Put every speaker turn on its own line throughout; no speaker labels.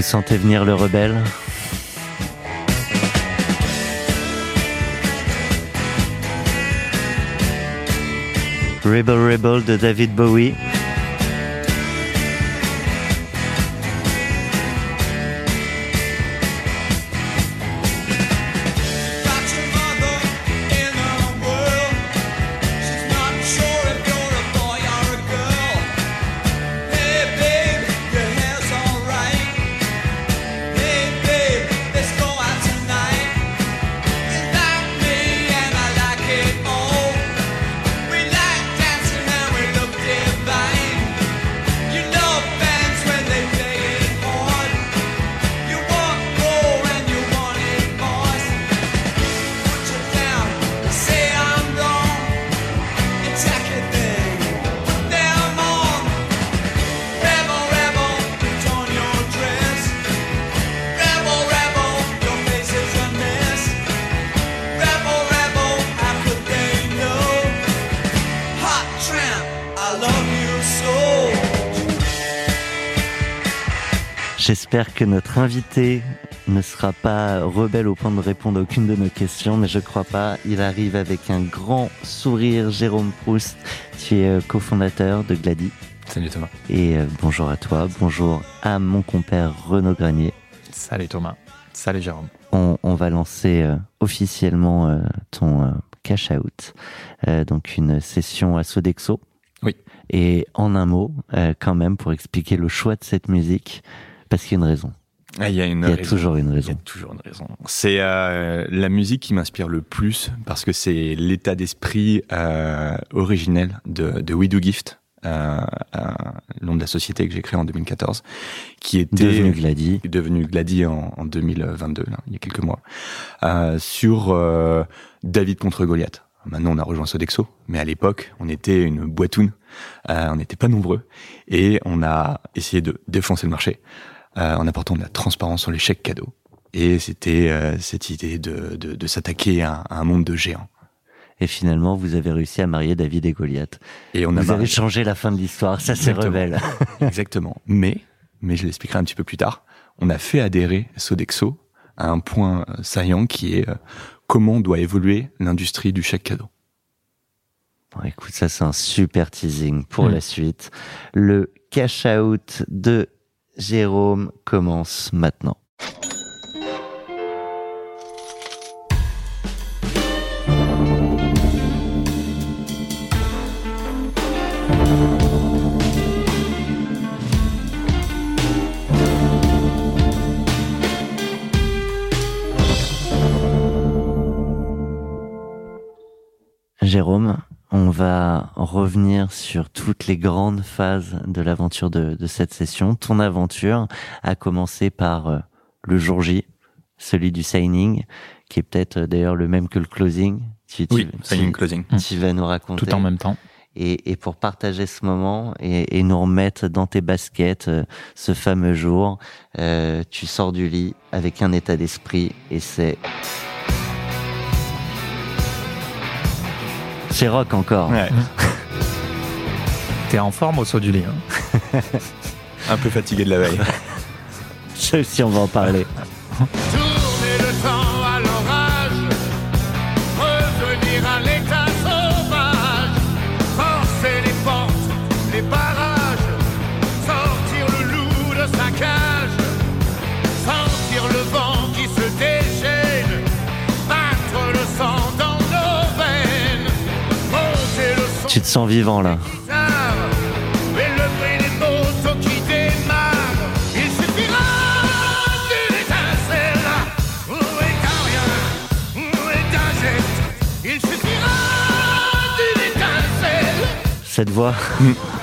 Vous sentez venir le rebelle Rebel Rebel de David Bowie. J'espère que notre invité ne sera pas rebelle au point de répondre à aucune de nos questions, mais je crois pas. Il arrive avec un grand sourire. Jérôme Proust, tu es euh, cofondateur de Glady.
Salut Thomas.
Et euh, bonjour à toi, bonjour à mon compère Renaud Granier.
Salut Thomas. Salut Jérôme.
On, on va lancer euh, officiellement euh, ton euh, cash out, donc une session à Sodexo.
Oui.
Et en un mot, quand même, pour expliquer le choix de cette musique, parce qu'il y a une raison.
Ah, Il y a une
Il y a
raison.
toujours une
Il y a
raison.
toujours une raison. C'est euh, la musique qui m'inspire le plus parce que c'est l'état d'esprit euh, originel de, de We Do Gift, euh, euh, le nom de la société que j'ai créée en 2014, qui était
Devenu Glady.
devenu Glady en, en 2022, là, il y a quelques mois, euh, sur euh, David contre Goliath. Maintenant, on a rejoint Sodexo, mais à l'époque, on était une boitoune, euh, on n'était pas nombreux, et on a essayé de défoncer le marché euh, en apportant de la transparence sur les chèques cadeaux. Et c'était euh, cette idée de, de, de s'attaquer à, à un monde de géants.
Et finalement, vous avez réussi à marier David et Goliath.
Et on a
Vous avez changé la fin de l'histoire, ça c'est rebelle.
Exactement. Mais, mais je l'expliquerai un petit peu plus tard, on a fait adhérer Sodexo à un point euh, saillant qui est euh, comment doit évoluer l'industrie du chèque cadeau.
Bon, écoute, ça c'est un super teasing pour
Mm.
la suite. Le cash out de Jérôme commence maintenant. Jérôme, on va revenir sur toutes les grandes phases de l'aventure de, de cette session. Ton aventure a commencé par euh, le jour J, celui du signing, qui est peut-être euh, d'ailleurs le même que le closing. Tu, tu-
Oui,
tu-
signing closing.
tu vas nous raconter.
tout en même temps.
Et, et pour partager ce moment et, et nous remettre dans tes baskets euh, ce fameux jour, euh, tu sors du lit avec un état d'esprit et c'est... C'est rock encore.
Ouais,
T'es en forme au saut du lit. hein.
un peu fatigué de la veille.
Ça aussi, on va en parler.
d'une étincelle.
Cette voix,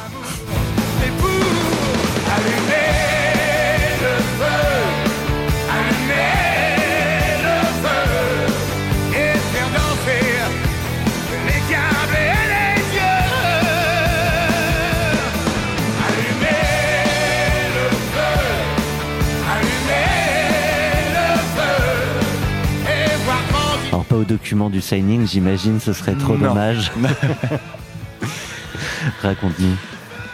document du signing, j'imagine, ce serait trop
Non.
dommage. Raconte-nous.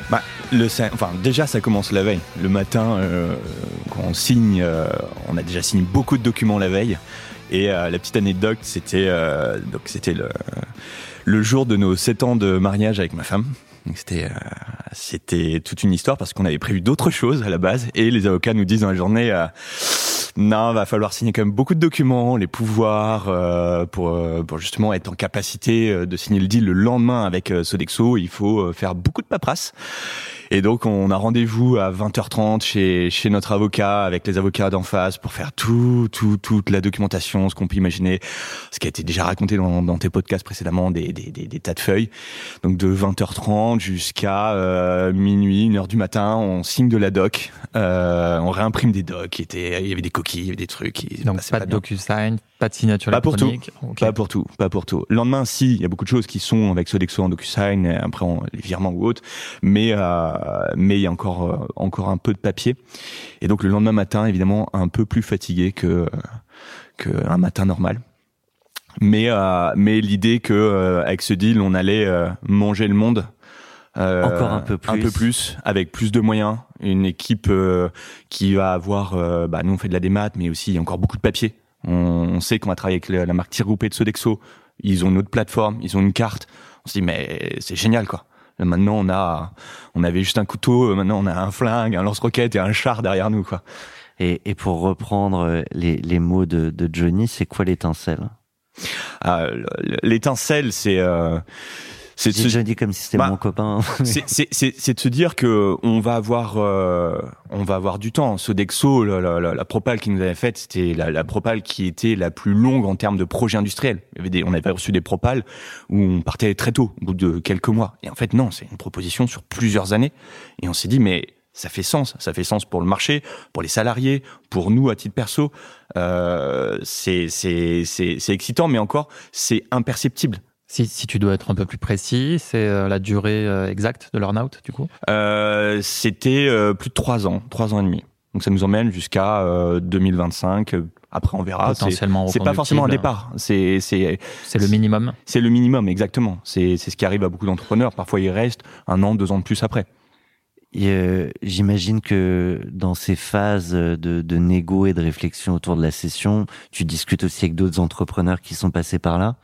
Bah, le, enfin, déjà, ça commence la veille. Le matin, euh, quand on signe, euh, on a déjà signé beaucoup de documents la veille. Et euh, la petite anecdote, c'était donc c'était le, le jour de nos 7 ans de mariage avec ma femme. C'était euh, c'était toute une histoire parce qu'on avait prévu d'autres choses à la base et les avocats nous disent dans la journée euh, non va falloir signer quand même beaucoup de documents les pouvoirs euh, pour euh, pour justement être en capacité euh, de signer le deal le lendemain avec euh, Sodexo. Il faut faire beaucoup de paperasse et donc on a rendez-vous à 20h30 chez chez notre avocat avec les avocats d'en face pour faire tout tout toute la documentation ce qu'on peut imaginer ce qui a été déjà raconté dans, dans tes podcasts précédemment des, des, des, des tas de feuilles donc de 20h30 jusqu'à euh, minuit, 1h du matin, on signe de la doc, euh, on réimprime des docs, il y avait des coquilles, il y avait des trucs.
Donc
passaient
pas de. DocuSign, pas de signature
Pas pour tout. Pas pour tout, pas pour tout. Le lendemain, si, il y a beaucoup de choses qui sont avec Sodexo en DocuSign, et après on, les virements ou autres, mais euh, mais il y a encore euh, encore un peu de papier. Et donc le lendemain matin, évidemment, un peu plus fatigué que que un matin normal. Mais euh, mais l'idée que euh, avec ce deal, on allait euh, manger le monde. euh,
Encore un peu
un
plus.
peu plus, avec plus de moyens, une équipe euh, qui va avoir, euh, bah, nous on fait de la démat, mais aussi il y a encore beaucoup de papier. On, on sait qu'on va travailler avec la, la marque tir groupé de Sodexo. Ils ont une autre plateforme, ils ont une carte. On se dit mais c'est génial quoi. Là, maintenant on a, on avait juste un couteau, euh, maintenant on a un flingue, un lance-roquette et un char derrière nous quoi.
Et, et pour reprendre euh, les, les mots de, de Johnny, c'est quoi l'étincelle?
Ah, L'étincelle c'est, euh, c'est se-
Johnny comme si c'était
Bah,
mon copain.
c'est- de se dire que on va avoir euh, on va avoir du temps. Sodexo, la, la, la, la propale qui nous avait faite, c'était la, la propale qui était la plus longue en termes de projet industriel. Il y avait des, on avait reçu des propales où on partait très tôt, au bout de quelques mois. Et en fait, non, c'est une proposition sur plusieurs années. Et on s'est dit, mais ça fait sens. Ça fait sens pour le marché, pour les salariés, pour nous à titre perso. Euh, c'est excitant, mais encore, c'est imperceptible.
Si, si tu dois être un peu plus précis, c'est euh, la durée euh, exacte de l'earn-out, du coup?
Euh, c'était euh, plus de trois ans, trois ans et demi. Donc ça nous emmène jusqu'à euh, 2025. Euh, Après on verra. C'est-
Potentiellement
C'est pas forcément un départ. C'est c'est
C'est le minimum.
c'est le minimum exactement. C'est c'est ce qui arrive à beaucoup d'entrepreneurs. Parfois ils restent un an, deux ans de plus après.
Et, euh, J'imagine que dans ces phases de, de négo et de réflexion autour de la session, tu discutes aussi avec d'autres entrepreneurs qui sont passés par là?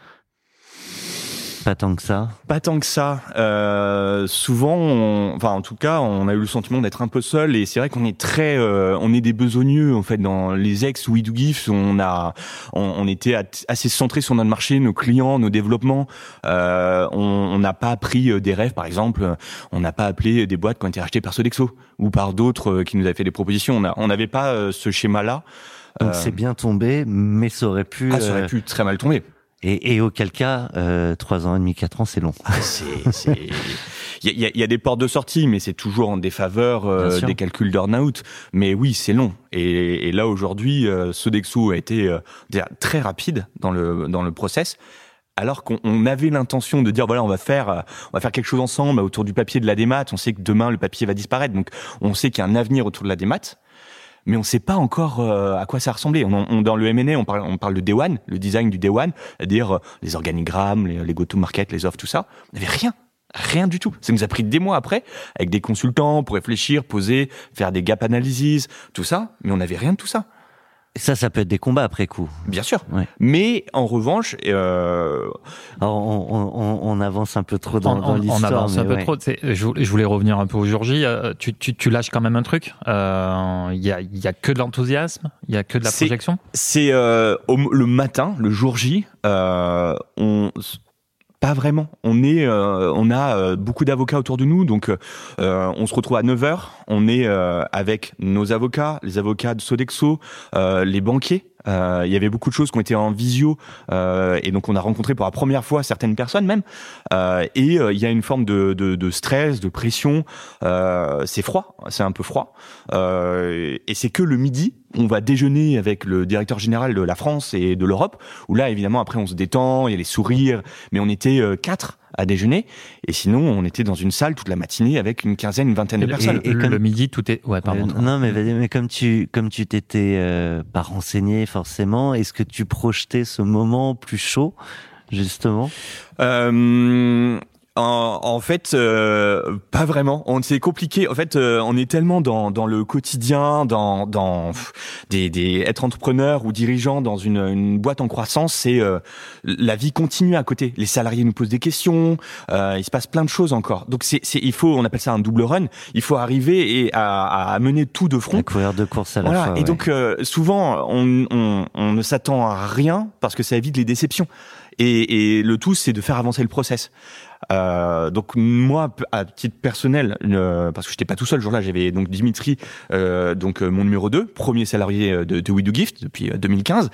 Pas tant que ça.
Pas tant que ça. Euh, souvent, on- enfin en tout cas, on a eu le sentiment d'être un peu seul et c'est vrai qu'on est très, euh, on est des besogneux en fait dans les ex We Do Gifts. On a, on, on était assez centré sur notre marché, nos clients, nos développements. Euh, on n'a pas pris euh, des rêves, par exemple. On n'a pas appelé des boîtes qui ont été rachetées par Sodexo ou par d'autres euh, qui nous avaient fait des propositions. On a- on n'avait pas euh, ce schéma-là.
Donc
Euh,
c'est bien tombé, mais ça aurait pu.
Ah, ça aurait pu très mal tomber.
Et, et auquel cas, euh, trois ans et demi, quatre ans, c'est long.
Il y a, il y a- y a des portes de sortie, mais c'est toujours en défaveur euh, des calculs d'earn-out. Mais oui, c'est long. Et, et là aujourd'hui, euh, Sodexo a été euh, très rapide dans le dans le process. Alors qu'on on avait l'intention de dire voilà on va faire euh, on va faire quelque chose ensemble autour du papier de la démat. On sait que demain le papier va disparaître, donc on sait qu'il y a un avenir autour de la démat. Mais on ne sait pas encore euh, à quoi ça ressemblait. On, on- dans le M&A, on parle, on parle de Day One, le design du Day One, c'est-à-dire euh, les organigrammes, les, les go-to-market, les offres, tout ça. On n'avait rien. Rien du tout. Ça nous a pris des mois après, avec des consultants pour réfléchir, poser, faire des gap analyses, tout ça. Mais on n'avait rien de tout ça.
Ça, ça peut être des combats après coup.
Bien sûr.
Ouais.
Mais en revanche, euh,
Alors, on, on- on- on avance un peu trop dans, dans
on- on
l'histoire.
avance un peu
ouais.
trop. tu sais, Je, voulais- revenir un peu au jour J. Euh, Tu, tu, tu lâches quand même un truc. Euh, Il y, a, y a que de l'enthousiasme. Il y a que de la projection.
c'est euh, le matin, le jour J, euh, on pas vraiment. On est, euh, on a euh, beaucoup d'avocats autour de nous, donc euh, on se retrouve à 9 h On est avec nos avocats, les avocats de Sodexo, les banquiers Euh, il y avait beaucoup de choses qui ont été en visio euh, et donc on a rencontré pour la première fois certaines personnes même. Euh, et euh, il y a une forme de, de, de stress, de pression. Euh, c'est froid, c'est un peu froid. Euh, et c'est que le midi, on va déjeuner avec le directeur général de la France et de l'Europe, où là évidemment après on se détend, il y a les sourires, mais on était quatre à déjeuner. Et sinon, on était dans une salle toute la matinée avec une quinzaine, une vingtaine de
Et-
personnes.
et
comme-
le midi, tout est. Ouais, pardon.
Euh, non, mais vas-y, mais comme tu comme tu t'étais euh, pas renseigné forcément, est-ce que tu projetais ce moment plus chaud justement?
Euh, en, en fait, euh, pas vraiment. On c'est compliqué. En fait, euh, on est tellement dans, dans le quotidien, dans, dans pff, des, des être entrepreneur ou dirigeant dans une, une boîte en croissance, c'est euh, la vie continue à côté. Les salariés nous posent des questions. euh, il se passe plein de choses encore. Donc c'est, c'est il faut, on appelle ça un double run. Il faut arriver et à, à mener tout de front.
À courir deux courses à la
Voilà.
fois.
et
ouais.
donc euh, souvent on, on, on ne s'attend à rien parce que ça évite les déceptions. Et, et le tout c'est de faire avancer le process. Euh, donc moi, à titre personnel, euh, parce que j'étais pas tout seul le jour-là, j'avais donc Dimitri, euh, donc euh, mon numéro 2, premier salarié euh, de, de We Do Gift depuis euh, 2015,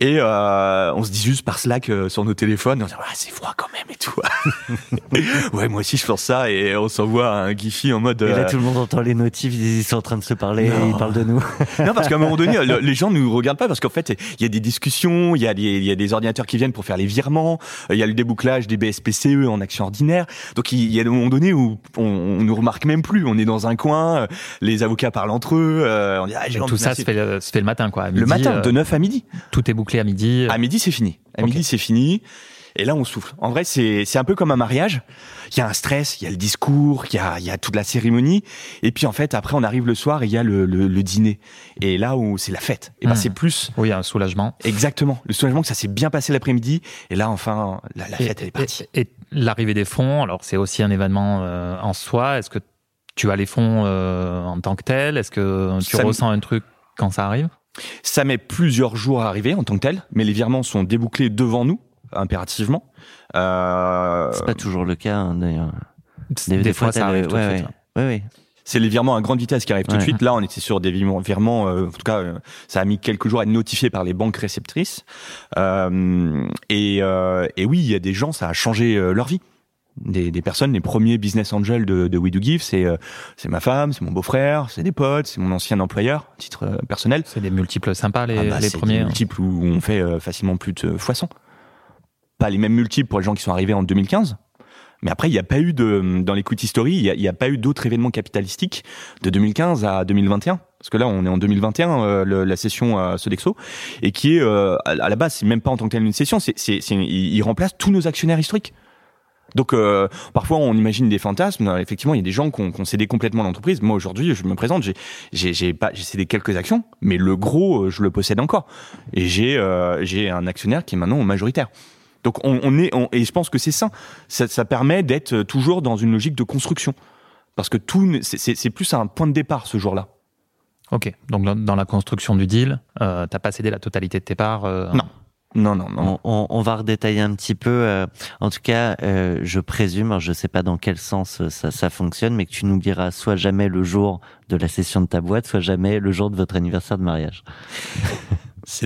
et euh, on se dit juste par Slack euh, sur nos téléphones, on se dit ah, c'est froid quand même et tout. ouais, moi aussi je pense ça, et on s'envoie un gify en mode.
Et là, tout le monde entend les notifs, ils sont en train de se parler,
Non.
ils parlent de nous.
non, parce qu'à un moment donné, le- les gens nous regardent pas parce qu'en fait, il y a des discussions, il y a des, y a des ordinateurs qui viennent pour faire les virements, il y a le débouclage des BSPCE en action ordinaire. Donc il y a des moments donnés où on, on nous remarque même plus. On est dans un coin, euh, les avocats parlent entre eux, euh, on dit ah,
tout ça se fait, le- se fait le matin, quoi. à
le
midi,
matin,
euh,
de 9 à midi.
Tout est bouclé à midi.
À midi, c'est fini. À midi, c'est fini. Et là, on souffle. En vrai, c'est c'est un peu comme un mariage. Il y a un stress, il y a le discours, il y a, il y a toute la cérémonie. Et puis, en fait, après, on arrive le soir et il y a le, le, le dîner. Et là où c'est la fête. Et ben,
Hmm.
c'est plus
Oui, un soulagement.
Exactement. Le soulagement que ça s'est bien passé l'après-midi. Et là, enfin, la, la
Et-
fête, elle est partie.
Et, et l'arrivée des fonds, alors c'est aussi un événement euh, en soi. Est-ce que tu as les fonds euh, en tant que tel? Est-ce que tu
Ça
ressens un truc quand ça arrive?
Ça met plusieurs jours à arriver en tant que tel, mais les virements sont débouclés devant nous, impérativement. Euh,
C'est pas toujours le cas, hein, d'ailleurs.
Des, fois, ça arrive
le-
tout de suite.
ouais. Ouais, ouais.
c'est les virements à grande vitesse qui arrivent tout de suite. Là, on était sur des virements, euh, en tout cas, euh, ça a mis quelques jours à être notifié par les banques réceptrices. Euh, et, euh, et oui, il y a des gens, ça a changé euh, leur vie. Des, des personnes, les premiers business angels de, de We Do Give, c'est euh, c'est ma femme, c'est mon beau-frère, c'est des potes, c'est mon ancien employeur, titre euh, personnel.
C'est des multiples sympas, les,
Ah bah,
les
c'est
premiers.
des
hein.
multiples où on fait euh, facilement plus de fois 100. Pas les mêmes multiples pour les gens qui sont arrivés en 2015. Mais après, il n'y a pas eu de, dans l'equity story, il n'y a, pas eu d'autres événements capitalistiques de 2015 à 2021. Parce que là, on est en 2021, euh, la session à Sodexo, et qui est, euh, à, la base, c'est même pas en tant que telle une session, c'est, c'est, il, remplace tous nos actionnaires historiques. Donc euh, parfois on imagine des fantasmes. Euh, Effectivement, il y a des gens qui ont, qui ont cédé complètement l'entreprise. Moi aujourd'hui, je me présente, j'ai j'ai j'ai pas j'ai cédé quelques actions, mais le gros, euh, je le possède encore. Et j'ai euh, j'ai un actionnaire qui est maintenant majoritaire. Donc on, on est on- et je pense que c'est ça. ça. Ça permet d'être toujours dans une logique de construction parce que tout ne- c'est- plus un point de départ ce jour-là.
Ok, donc dans, la construction du deal, euh, t'as pas cédé la totalité de tes parts euh,
Non. Non non non.
On, va redétailler un petit peu. euh, en tout cas, euh, je présume, je sais pas dans quel sens ça, ça fonctionne, mais que tu nous diras soit jamais le jour de la session de ta boîte, soit jamais le jour de votre anniversaire de mariage.
C'est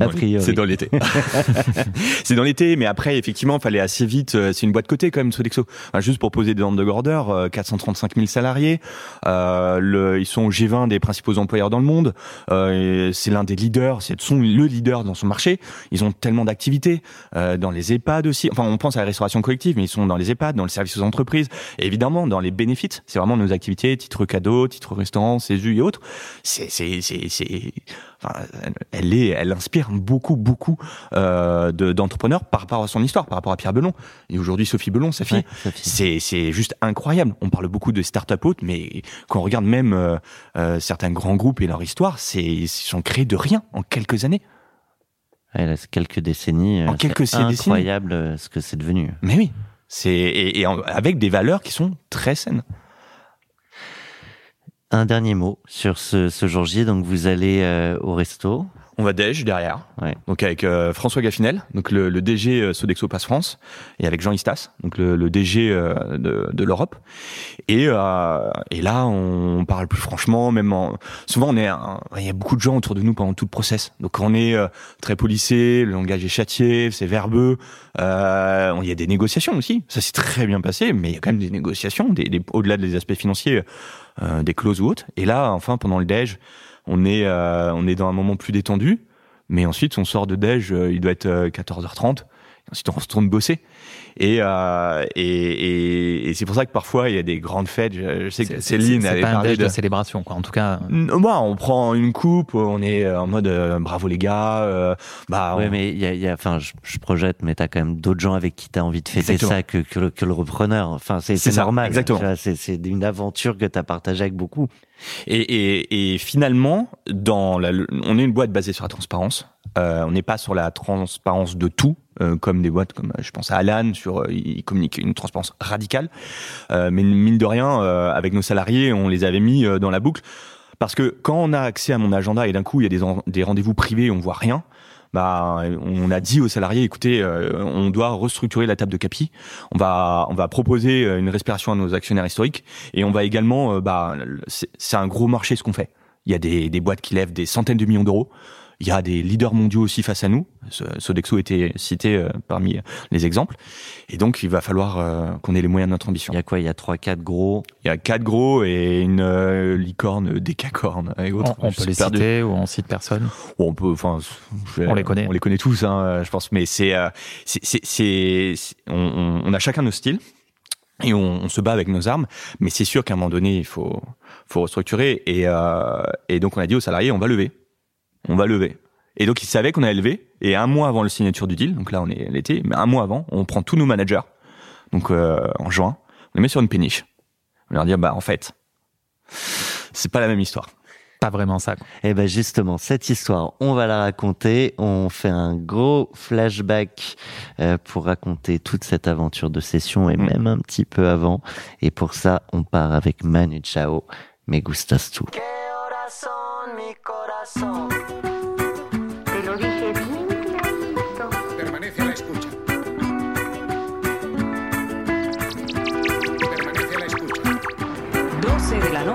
dans, l'été. c'est dans l'été, mais après, effectivement, il fallait assez vite. euh, C'est une boîte cotée quand même, Sodexo. Enfin, juste pour poser des ordres de grandeur, euh, 435 000 salariés. Euh, le, ils sont au G20 des principaux employeurs dans le monde. Euh, c'est l'un des leaders. C'est sont le leader dans son marché. Ils ont tellement d'activités euh, dans les EHPAD aussi. Enfin, on pense à la restauration collective, mais ils sont dans les EHPAD, dans le service aux entreprises, et évidemment dans les bénéfices. C'est vraiment nos activités, titre cadeau, titre restaurant, CESU et autres. C'est, c'est, c'est, c'est, elle est, elle inspire beaucoup, beaucoup euh, de, d'entrepreneurs par rapport à son histoire, par rapport à Pierre Belon et aujourd'hui Sophie Belon, sa fille.
Ouais.
C'est, c'est juste incroyable. On parle beaucoup de start-up haute, mais quand on regarde même euh, euh, certains grands groupes et leur histoire, c'est, ils sont créés de rien en quelques années.
Ouais, là, c'est quelques décennies.
En quelques
c'est
décennies.
incroyable ce que c'est devenu.
Mais oui, c'est et, et en- avec des valeurs qui sont très saines.
Un dernier mot sur ce, ce jour J. Donc vous allez euh, au resto.
On va Dej derrière.
Ouais.
Donc avec euh, François Gaffinel, donc le, le DG euh, Sodexo Passe France, et avec Jean Istas, donc le, le DG euh, de, de l'Europe. Et, euh, et là, on parle plus franchement. Même en... souvent, on est, il y a beaucoup de gens autour de nous pendant tout le process. Donc on est euh, très policé, le langage est châtié, c'est verbeux. Euh, il y a des négociations aussi. Ça s'est très bien passé, mais il y a quand même des négociations, des, des- au-delà des aspects financiers, euh, des clauses ou autres. Et là, enfin, pendant le déj, on est, euh, on est dans un moment plus détendu. Mais ensuite, on sort de déj, euh, il doit être euh, 14h30. Ensuite, on retourne bosser. Et, euh, et, et, et c'est pour ça que parfois, il y a des grandes fêtes. Je, je sais que Céline
c'est
avait
pas un
parlé
déj
de...
de célébration, quoi. En tout cas,
Moi, on prend une coupe, on est en mode euh, bravo les gars. euh, bah,
Ouais,
on-
mais il y a, il y a- enfin, je, je projette, mais t'as quand même d'autres gens avec qui t'as envie de fêter
Exactement.
ça que, que, le, que le repreneur. Enfin, c'est normal.
exactement.
Tu vois, C'est c'est une aventure que t'as partagée avec beaucoup.
Et, et, et finalement, dans la, on est une boîte basée sur la transparence. Euh, on n'est pas sur la transparence de tout, euh, comme des boîtes comme je pense à Alan sur euh, ils communiquent une transparence radicale. Euh, mais mine de rien, euh, avec nos salariés, on les avait mis euh, dans la boucle parce que quand on a accès à mon agenda et d'un coup il y a des, des rendez-vous privés, on voit rien. Bah, on a dit aux salariés, écoutez, euh, on doit restructurer la table de capi. On va, on va proposer une respiration à nos actionnaires historiques et on va également, bah, c'est un gros marché ce qu'on fait. Il y a des, des boîtes qui lèvent des centaines de millions d'euros. Il y a des leaders mondiaux aussi face à nous. Sodexo était cité euh, parmi les exemples. Et donc, il va falloir euh, qu'on ait les moyens de notre ambition.
Il y a quoi? Il y a trois, quatre gros?
Il y a quatre gros et une euh, licorne décacorne et
on,
autres.
on peut les
perdu.
citer ou on cite personne?
On peut, enfin,
On les connaît.
On les connaît tous, hein, euh, je pense. Mais c'est, euh, c'est, on, on- on a chacun nos styles et on, on se bat avec nos armes. Mais c'est sûr qu'à un moment donné, il faut, faut restructurer. Et, euh, et donc, on a dit aux salariés, on va lever, on va lever. Et donc, ils savaient qu'on allait lever. Et un mois avant la signature du deal, donc là, on est l'été, mais un mois avant, on prend tous nos managers. Donc, euh, en juin, on les met sur une péniche. On leur dit, bah, en fait, c'est pas la même histoire.
Pas vraiment ça. quoi.
Eh ben justement, cette histoire, on va la raconter. On fait un gros flashback euh, pour raconter toute cette aventure de session et
Mhm.
même un petit peu avant. Et pour ça, on part avec Manu Chao, Me Gustas Tu.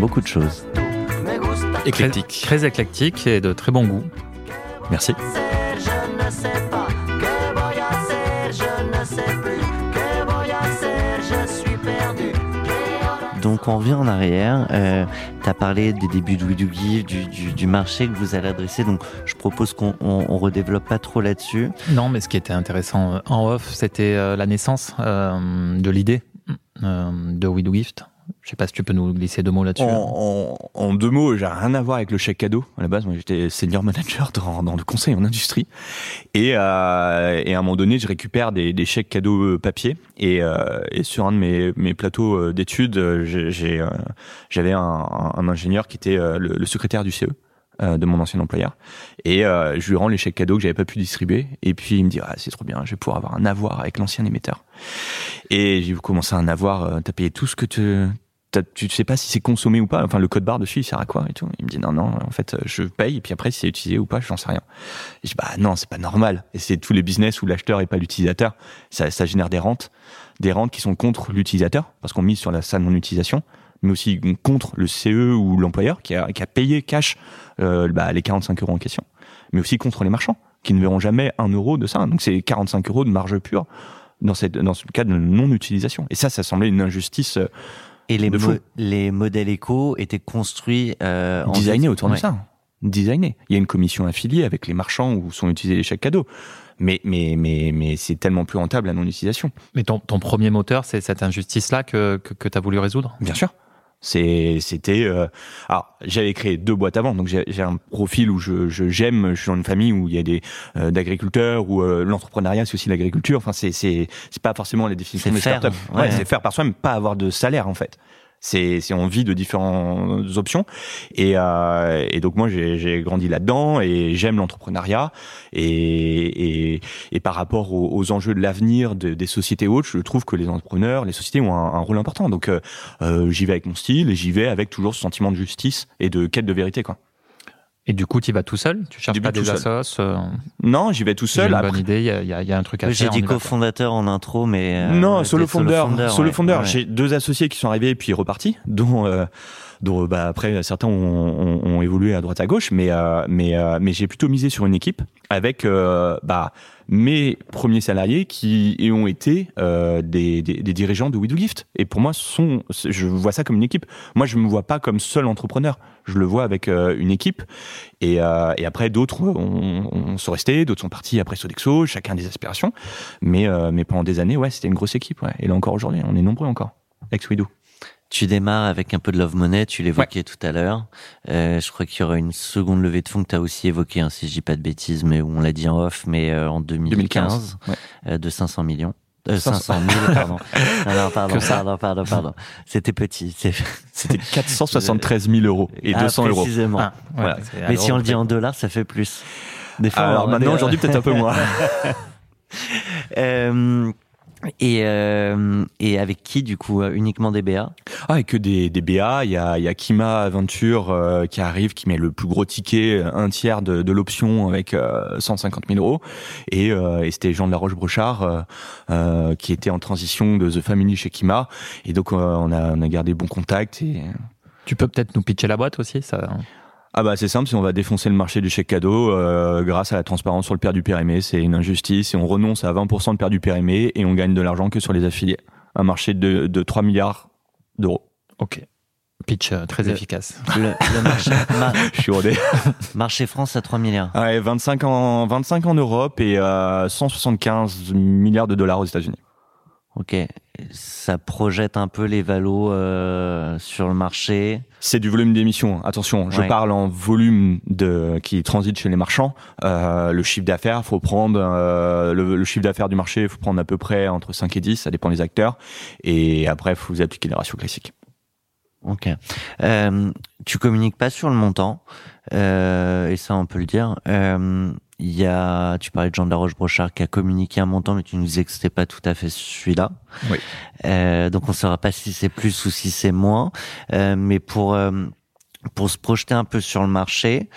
beaucoup de choses.
Gusta
Très,
Éclectique.
très éclectique et de très bon goût.
Merci.
hacer, je ne sais pas. ¿Qué voy a hacer? Je ne sais plus. ¿Qué voy a hacer? Je suis perdu. ¿Qué hora-
Donc on revient en arrière. Euh, tu as parlé des débuts de We Do Give, du, du, du marché que vous allez adresser. Donc je propose qu'on on, on redéveloppe pas trop là-dessus.
Non, mais ce qui était intéressant euh, en off, c'était euh, la naissance euh, de l'idée euh, de We Do Gift. Je sais pas si tu peux nous glisser deux mots là-dessus.
En, en- en deux mots, j'ai rien à voir avec le chèque cadeau. À la base, moi, j'étais senior manager dans, dans le conseil en industrie. Et, euh, et à un moment donné, je récupère des, des chèques cadeaux euh, papier. Et, euh, et sur un de mes, mes plateaux d'études, j'avais un, un- un ingénieur qui était le, le secrétaire du CE de mon ancien employeur. Et euh, je lui rends les chèques cadeaux que j'avais pas pu distribuer. Et puis il me dit, ah, c'est trop bien, je vais pouvoir avoir un avoir avec l'ancien émetteur. Et j'ai commencé à en avoir, euh, t'as payé tout ce que tu... Tu sais pas si c'est consommé ou pas. Enfin, le code barre dessus, il sert à quoi et tout. Il me dit non, non. En fait, je paye et puis après, si c'est utilisé ou pas, j'en sais rien. Et je dis bah non, c'est pas normal. Et c'est tous les business où l'acheteur est pas l'utilisateur. Ça, ça génère des rentes, des rentes qui sont contre l'utilisateur parce qu'on mise sur la sa non utilisation, mais aussi contre le CE ou l'employeur qui a, qui a payé cash euh, bah, les 45 euros en question, mais aussi contre les marchands qui ne verront jamais un euro de ça. Donc c'est 45 euros de marge pure dans, cette, dans ce cas de non-utilisation. Et ça, ça semblait une injustice euh,
Et les,
de
mo-
fou.
les modèles éco étaient construits euh, en
designés autour
Ouais.
de ça. Designés. Il y a une commission affiliée avec les marchands où sont utilisés les chèques cadeaux. Mais, mais, mais, mais c'est tellement plus rentable la non-utilisation.
Mais ton, ton premier moteur, c'est cette injustice-là que, que, que tu as voulu résoudre?
Bien sûr. C'est, c'était. euh, alors, j'avais créé deux boîtes avant, donc j'ai, j'ai un profil où je, je j'aime. Je suis dans une famille où il y a des euh, d'agriculteurs, où euh, l'entrepreneuriat c'est aussi l'agriculture. Enfin, c'est, c'est, c'est pas forcément la définition startups.
ouais.
Ouais, c'est faire par soi-même, pas avoir de salaire en fait. C'est, on vit de différentes options. Et, euh, et donc moi j'ai, grandi là-dedans et j'aime l'entrepreneuriat. Et, et, et par rapport aux, enjeux de l'avenir de- des sociétés autres, je trouve que les entrepreneurs, les sociétés ont un, un rôle important. Donc euh, euh, j'y vais avec mon style et j'y vais avec toujours ce sentiment de justice et de quête de vérité. Quoi.
Et du coup, tu vas tout seul? Tu cherches pas des
tout seul.
assos euh,
Non, j'y vais tout
J'ai
seul.
une
Après,
bonne idée, il y a, il y a- il y a un truc à faire.
J'ai
on
dit
y
cofondateur en intro, mais euh,
non, solo
t'es
founder, solo
ouais.
founder.
Ouais.
J'ai deux associés qui sont arrivés et puis repartis, dont euh, dont bah après certains ont, ont, ont évolué à droite à gauche, mais euh, mais euh, mais j'ai plutôt misé sur une équipe avec euh, bah mes premiers salariés qui ont été euh, des, des, dirigeants de We Do Gift. Et pour moi, sont, je vois ça comme une équipe. Moi, je me vois pas comme seul entrepreneur. Je le vois avec euh, une équipe. Et, euh, et après, d'autres ont, ont- sont restés, d'autres sont partis après Sodexo, chacun des aspirations. Mais, euh, mais pendant des années, ouais, c'était une grosse équipe. Ouais. Et là encore aujourd'hui, on est nombreux encore. Ex We Do.
Tu démarres avec un peu de love money, tu l'évoquais tout à l'heure. Euh, je crois qu'il y aura une seconde levée de fonds que tu as aussi évoquée, hein, si je dis pas de bêtises, mais où on l'a dit en off, mais euh, en 2015,
2015. Ouais.
euh, de 500 millions. Euh,
500
500 000, pardon. Non, pardon, pardon, pardon, pardon. C'était petit.
C'était 473 000 euros et
Ah,
200 euros.
Précisément.
Ah, ouais,
Voilà.
Mais
alors,
si on le dit en dollars, ça fait plus. Des fois,
Alors maintenant, aujourd'hui, peut-être un peu moins.
Euh, et, euh, et avec qui, du coup, euh, uniquement des BA
Ah, et que des, des BA, il y a, il y a Kima Aventure euh, qui arrive, qui met le plus gros ticket, un tiers de, de l'option avec euh, 150 000 euros. Et, euh, et c'était Jean de la Roche-Brochard euh, euh, qui était en transition de The Family chez Kima. Et donc, euh, on, a, on a gardé bon contact. Et...
Tu peux peut-être nous pitcher la boîte aussi ça...
Ah bah c'est simple, si on va défoncer le marché du chèque cadeau euh, grâce à la transparence sur le père du périmé, c'est une injustice et on renonce à 20% de père du périmé et on gagne de l'argent que sur les affiliés. Un marché de, de 3 milliards d'euros.
Ok. Pitch euh, très
Le-
efficace.
le, le marché, ma-
Je suis rodé.
marché France à 3 milliards.
Ouais, 25 en, 25 en Europe et euh, 175 milliards de dollars aux États-Unis.
Ok. Ça projette un peu les valos euh, sur le marché.
C'est du volume d'émissions. Attention, je
Ouais.
parle en volume de qui transite chez les marchands. Euh, le chiffre d'affaires, faut prendre euh, le, le chiffre d'affaires du marché, faut prendre à peu près entre 5 et 10, ça dépend des acteurs. Et après, faut vous appliquer les ratios classiques.
Ok. Euh, tu communiques pas sur le montant, euh, et ça on peut le dire. Il y a, tu parlais de Jean de la Roche-Brochard qui a communiqué un montant, mais tu nous disais que c'était pas tout à fait celui-là.
Oui.
Euh, donc on saura pas si c'est plus ou si c'est moins. Euh, mais pour euh, pour se projeter un peu sur le marché.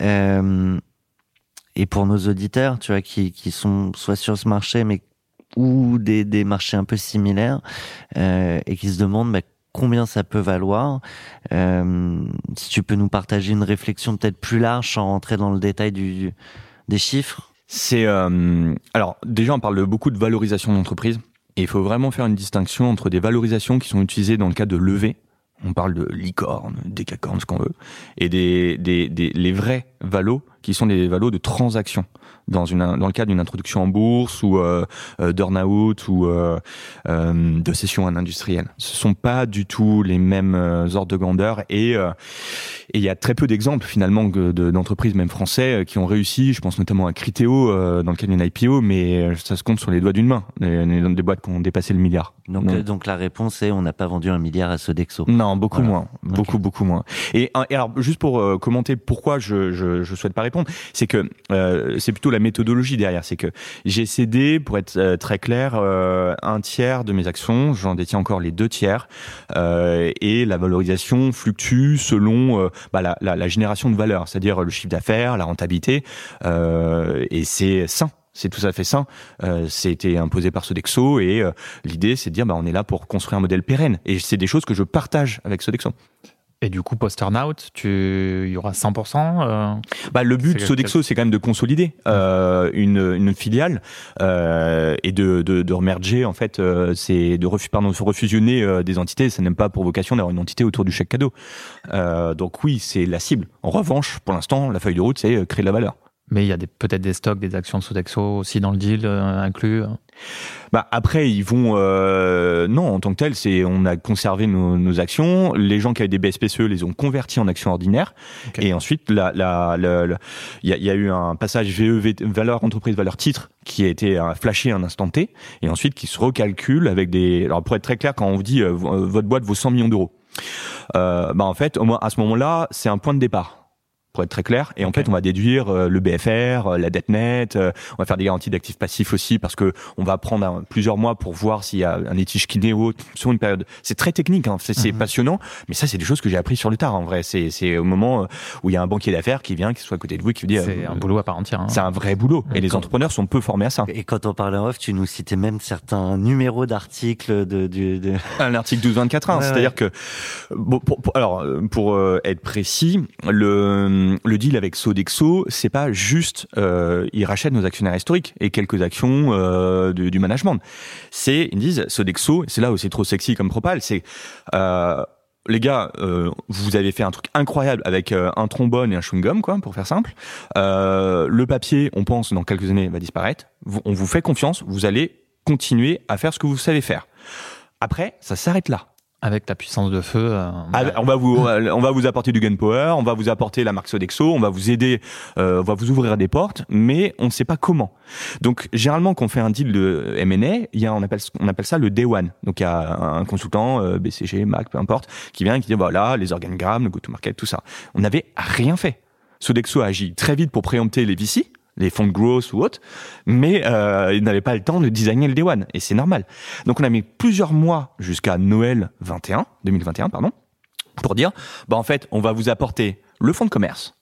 Euh, et pour nos auditeurs, tu vois, qui, qui sont soit sur ce marché, mais ou des, des marchés un peu similaires, euh, et qui se demandent bah, combien ça peut valoir. Euh, si tu peux nous partager une réflexion peut-être plus large sans rentrer dans le détail du, des chiffres?
C'est euh, alors déjà on parle beaucoup de valorisation d'entreprise et il faut vraiment faire une distinction entre des valorisations qui sont utilisées dans le cas de levée. On parle de licorne, décacorne, ce qu'on veut, et des les vrais valos qui sont des valos de transaction dans une dans le cadre d'une introduction en bourse ou euh, euh, d'earn-out ou euh, euh, de cession à un industriel. Ce sont pas du tout les mêmes euh, ordres de grandeur et euh, et il y a très peu d'exemples finalement de- d'entreprises même français qui ont réussi. Je pense notamment à Criteo euh, dans le cadre d'une IPO, mais ça se compte sur les doigts d'une main. Des, des- des boîtes qui ont dépassé le milliard.
Donc, donc la réponse est on n'a pas vendu un milliard à Sodexo.
Non, beaucoup
Voilà.
moins, beaucoup beaucoup moins. Et, et alors juste pour euh, commenter pourquoi je, je je souhaite pas répondre, c'est que euh, c'est plutôt la méthodologie derrière. C'est que j'ai cédé, pour être euh, très clair, euh, un tiers de mes actions. J'en détiens encore les deux tiers, euh, et la valorisation fluctue selon bah, la, la, la génération de valeur, c'est-à-dire le chiffre d'affaires, la rentabilité, et c'est sain. C'est tout à fait sain. Euh, C'était imposé par Sodexo et l'idée, c'est de dire, bah, on est là pour construire un modèle pérenne. Et c'est des choses que je partage avec Sodexo.
Et du coup, post-turnout, tu... il y aura 100% euh,
Bah, le but de Sodexo, c'est quand même de consolider euh, une, une filiale euh, et de, de, de remerger, en fait, euh, c'est de refu- pardon, refusionner euh, des entités. Ça n'a même pas pour vocation d'avoir une entité autour du chèque cadeau. Euh, donc oui, c'est la cible. En revanche, pour l'instant, la feuille de route, c'est créer de la valeur.
Mais il y a peut-être des stocks, des actions de Sodexo aussi dans le deal euh, inclus.
Bah après ils vont euh, non en tant que tel c'est on a conservé nos, nos actions. Les gens qui avaient des BSPCE E les ont convertis en actions ordinaires. Et ensuite la la la- la- il y, a, il y a eu un passage VE valeur entreprise valeur titre qui a été euh, flashé un instant T et ensuite qui se recalcule avec des alors pour être très clair quand on vous dit euh, euh, votre boîte vaut 100 millions d'euros euh, bah en fait au moins à ce moment-là c'est un point de départ pour être très clair. Et en fait, on va déduire euh, le BFR, euh, la dette nette. euh, on va faire des garanties d'actifs passifs aussi parce que on va prendre un- plusieurs mois pour voir s'il y a un litige kiné ou autre sur une période. C'est très technique, hein, c'est
Mhm.
passionnant, mais ça, c'est des choses que j'ai appris sur le tard. En vrai, c'est c'est au moment où il y a un banquier d'affaires qui vient, qui soit à côté de vous, et qui vous dit.
C'est
euh,
un boulot à part entière. hein.
C'est un vrai boulot. Et les entrepreneurs sont peu formés à ça.
Et quand on parlait en off, tu nous citais même certains numéros d'articles de.
Un article 1224
Ouais,
C'est-à-dire que, bon, pour, pour- alors, pour être précis, le, le deal avec Sodexo, c'est pas juste, euh, ils rachètent nos actionnaires historiques et quelques actions euh, du, management. C'est, ils disent, Sodexo, c'est là où c'est trop sexy comme propal, c'est, euh, les gars, euh, vous avez fait un truc incroyable avec euh, un trombone et un chewing-gum, quoi, pour faire simple. Euh, le papier, on pense, dans quelques années, va disparaître. On vous fait confiance, vous allez continuer à faire ce que vous savez faire. Après, ça s'arrête là.
Avec ta puissance de feu. euh,
Ah, on va vous, on va vous apporter du gunpower, on va vous apporter la marque Sodexo, on va vous aider, euh, on va vous ouvrir des portes, mais on ne sait pas comment. Donc, généralement, quand on fait un deal de M&A, il y a, on appelle, on appelle ça le day one. Donc, il y a un consultant, euh, BCG, Mac, peu importe, qui vient et qui dit, voilà, les organigrammes, le go-to-market, tout ça. On n'avait rien fait. Sodexo a agi très vite pour préempter les VC, les fonds de growth ou autres, mais euh, il n'avait pas le temps de designer le day one, et c'est normal. Donc on a mis plusieurs mois jusqu'à Noël 21, 2021, pardon, pour dire, bah en fait, on va vous apporter le fonds de commerce.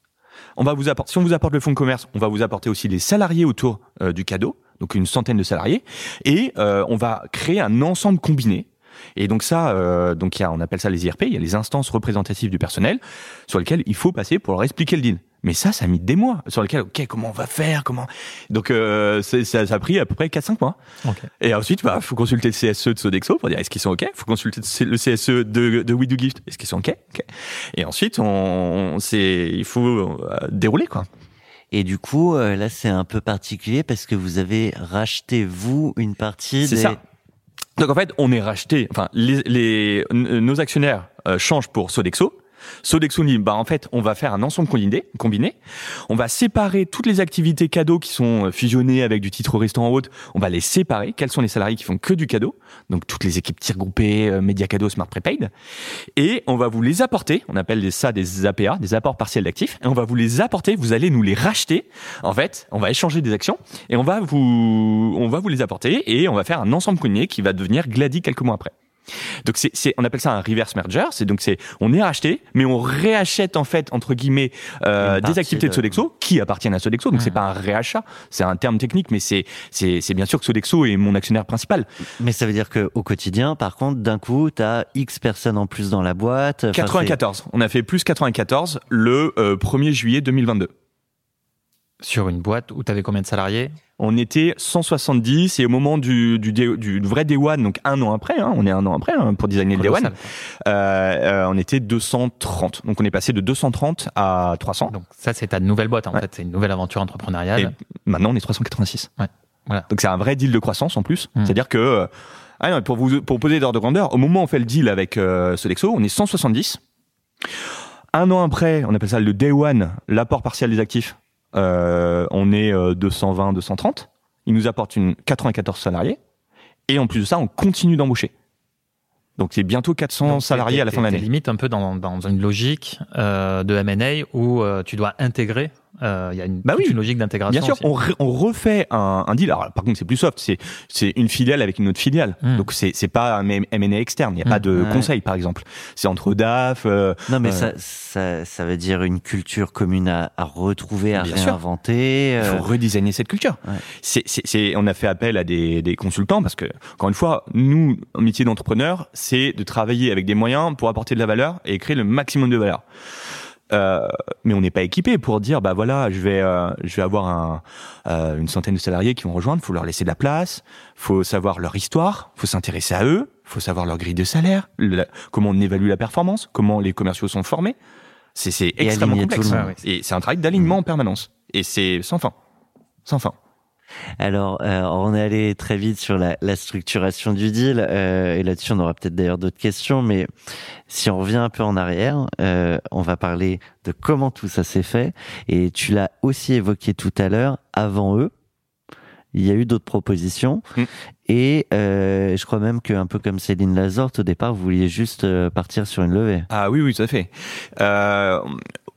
On va vous apporter, si on vous apporte le fonds de commerce, on va vous apporter aussi les salariés autour euh, du cadeau, donc une centaine de salariés, et euh, on va créer un ensemble combiné. Et donc ça, euh, donc y a, on appelle ça les IRP, il y a les instances représentatives du personnel, sur lesquelles il faut passer pour leur expliquer le deal. Mais ça, ça a mis des mois, sur lesquels, ok, comment on va faire, comment. Donc euh, ça, ça a pris à peu près 4-5 mois.
ok.
Et ensuite, bah, faut consulter le CSE de Sodexo pour dire est-ce qu'ils sont OK? Faut consulter le CSE de, de We Do Gift. Est-ce qu'ils sont OK, Ok. Et ensuite, on, c'est, il faut euh, dérouler, quoi.
Et du coup, euh, là, c'est un peu particulier parce que vous avez racheté, vous, une partie
C'est
des...
ça. Donc en fait, on est racheté, enfin, les, les, nos actionnaires euh, changent pour Sodexo. Sodexo dit, bah en fait, on va faire un ensemble combiné, combiné. On va séparer toutes les activités cadeaux qui sont euh, fusionnées avec du titre restaurant haute. On va les séparer. Quels sont les salariés qui font que du cadeau? Donc toutes les équipes tir groupées, euh, média cadeau, smart prepaid. Et on va vous les apporter. On appelle ça des APA, des apports partiels d'actifs. Et on va vous les apporter. Vous allez nous les racheter. En fait, on va échanger des actions et on va vous, on va vous les apporter et on va faire un ensemble combiné qui va devenir Glady quelques mois après. Donc c'est, c'est, on appelle ça un reverse merger. C'est donc c'est, on est racheté, mais on réachète en fait entre guillemets euh, des activités de
de-
Sodexo qui appartiennent à Sodexo. Donc c'est pas un réachat, c'est un terme technique, mais c'est, c'est, c'est bien sûr que Sodexo est mon actionnaire principal.
Mais ça veut dire que au quotidien, par contre, d'un coup, tu as X personnes en plus dans la boîte. Enfin,
94. On a fait plus 94 le euh, 1er juillet 2022.
Sur une boîte où tu avais combien de salariés?
On était 170 et au moment du, du, du vrai Day One, donc un an après, hein, on est un an après hein, pour designer le Day One, euh, euh, on était 230. Donc on est passé de 230 à 300.
Donc ça, c'est ta nouvelle boîte en
Ouais.
fait. C'est une nouvelle aventure entrepreneuriale.
Et maintenant on est 386.
Ouais, voilà.
Donc c'est un vrai deal de croissance en plus.
Mm.
C'est-à-dire que, euh, ah non, pour vous pour poser d'ordre de grandeur, au moment où on fait le deal avec euh, Sodexo, on est 170. Un an après, on appelle ça le Day One, l'apport partiel des actifs. Euh, on est euh, 220, 230. Il nous apporte une 94 salariés. Et en plus de ça, on continue d'embaucher. Donc c'est bientôt 400
Donc,
salariés à la fin de l'année.
Limite un peu dans, dans une logique euh, de M&A où euh, tu dois intégrer euh, il y a une,
Bah oui.
une logique d'intégration.
Bien sûr, on, re- on refait un, un deal. Alors, par contre, c'est plus soft. C'est c'est une filiale avec une autre filiale.
Mm.
Donc c'est c'est pas un M&A externe. Il n'y a pas de
Ouais.
conseil, par exemple. C'est entre DAF. euh,
Non, mais
euh,
ça, ça, ça veut dire une culture commune à, à retrouver, à
Bien sûr.
réinventer.
Il faut
euh,
redesigner cette culture.
Ouais.
C'est, c'est, c'est- on a fait appel à des, des consultants parce que, encore une fois, nous, un métier d'entrepreneur, c'est de travailler avec des moyens pour apporter de la valeur et créer le maximum de valeur. Euh, mais on n'est pas équipé pour dire bah voilà je vais euh, je vais avoir un, euh, une centaine de salariés qui vont rejoindre. Faut leur laisser de la place. Faut savoir leur histoire. Faut s'intéresser à eux. Faut savoir leur grille de salaire. La- comment on évalue la performance. Comment les commerciaux sont formés. C'est extrêmement complexe.
le
monde.
et c'est un travail d'alignement en permanence. Et c'est sans fin. Sans fin
Alors, euh, on est allé très vite sur la, la structuration du deal, euh, et là-dessus, on aura peut-être d'ailleurs d'autres questions, mais si on revient un peu en arrière, euh, on va parler de comment tout ça s'est fait, et tu l'as aussi évoqué tout à l'heure, avant eux, il y a eu d'autres propositions,
Mm.
et euh, je crois même qu'un peu comme Céline Lazorte, au départ, vous vouliez juste euh, partir sur une levée.
Ah oui, oui, tout à fait.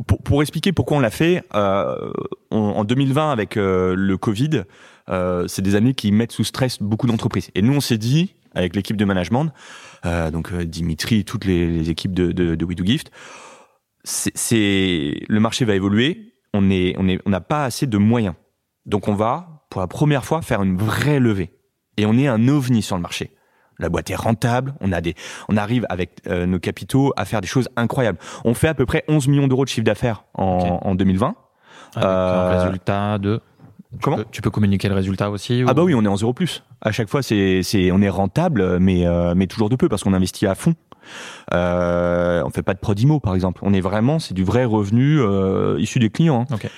Pour, pour expliquer pourquoi on l'a fait, euh, on- en 2020 avec euh, le Covid, euh, c'est des années qui mettent sous stress beaucoup d'entreprises. Et nous, on s'est dit, avec l'équipe de management, euh, donc euh, Dimitri, toutes les, les équipes de, de, de We Do Gift, c'est- le marché va évoluer. On est, on est, on n'a pas assez de moyens. Donc on va, pour la première fois, faire une vraie levée. Et on est un ovni sur le marché. La boîte est rentable. On a des, on arrive avec euh, nos capitaux à faire des choses incroyables. On fait à peu près 11 millions d'euros de chiffre d'affaires en, en 2020.
Avec
Euh,
un résultat de.
Comment
tu peux, tu peux communiquer le résultat aussi
Ah bah oui, on est en zéro plus. À chaque fois, c'est, c'est, on est rentable, mais euh, mais toujours de peu parce qu'on investit à fond. Euh, on fait pas de prodimo, par exemple. On est vraiment, c'est du vrai revenu euh, issu des clients. hein.
Ok.